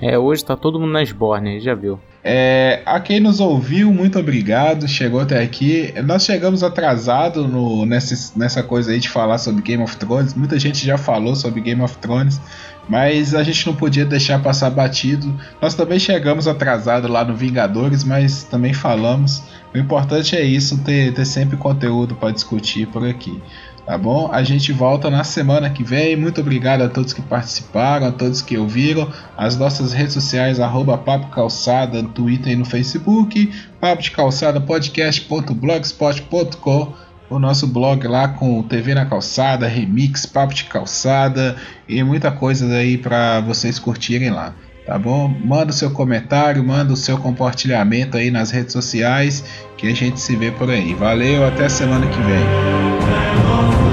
É, hoje tá todo mundo na Sborne, já viu. É, a quem nos ouviu, muito obrigado. Chegou até aqui. Nós chegamos atrasado no, nessa, nessa coisa aí de falar sobre Game of Thrones. Muita gente já falou sobre Game of Thrones, mas a gente não podia deixar passar batido. Nós também chegamos atrasado lá no Vingadores, mas também falamos. O importante é isso, ter, ter sempre conteúdo para discutir por aqui. Tá bom? A gente volta na semana que vem. Muito obrigado a todos que participaram, a todos que ouviram. As nossas redes sociais, arroba Papo Calçada, no Twitter e no Facebook. Papo de Calçada podcast.blogspot.com O nosso blog lá com TV na Calçada, remix, Papo de Calçada e muita coisa aí para vocês curtirem lá. Tá bom? Manda o seu comentário, manda o seu compartilhamento aí nas redes sociais que a gente se vê por aí. Valeu, até semana que vem.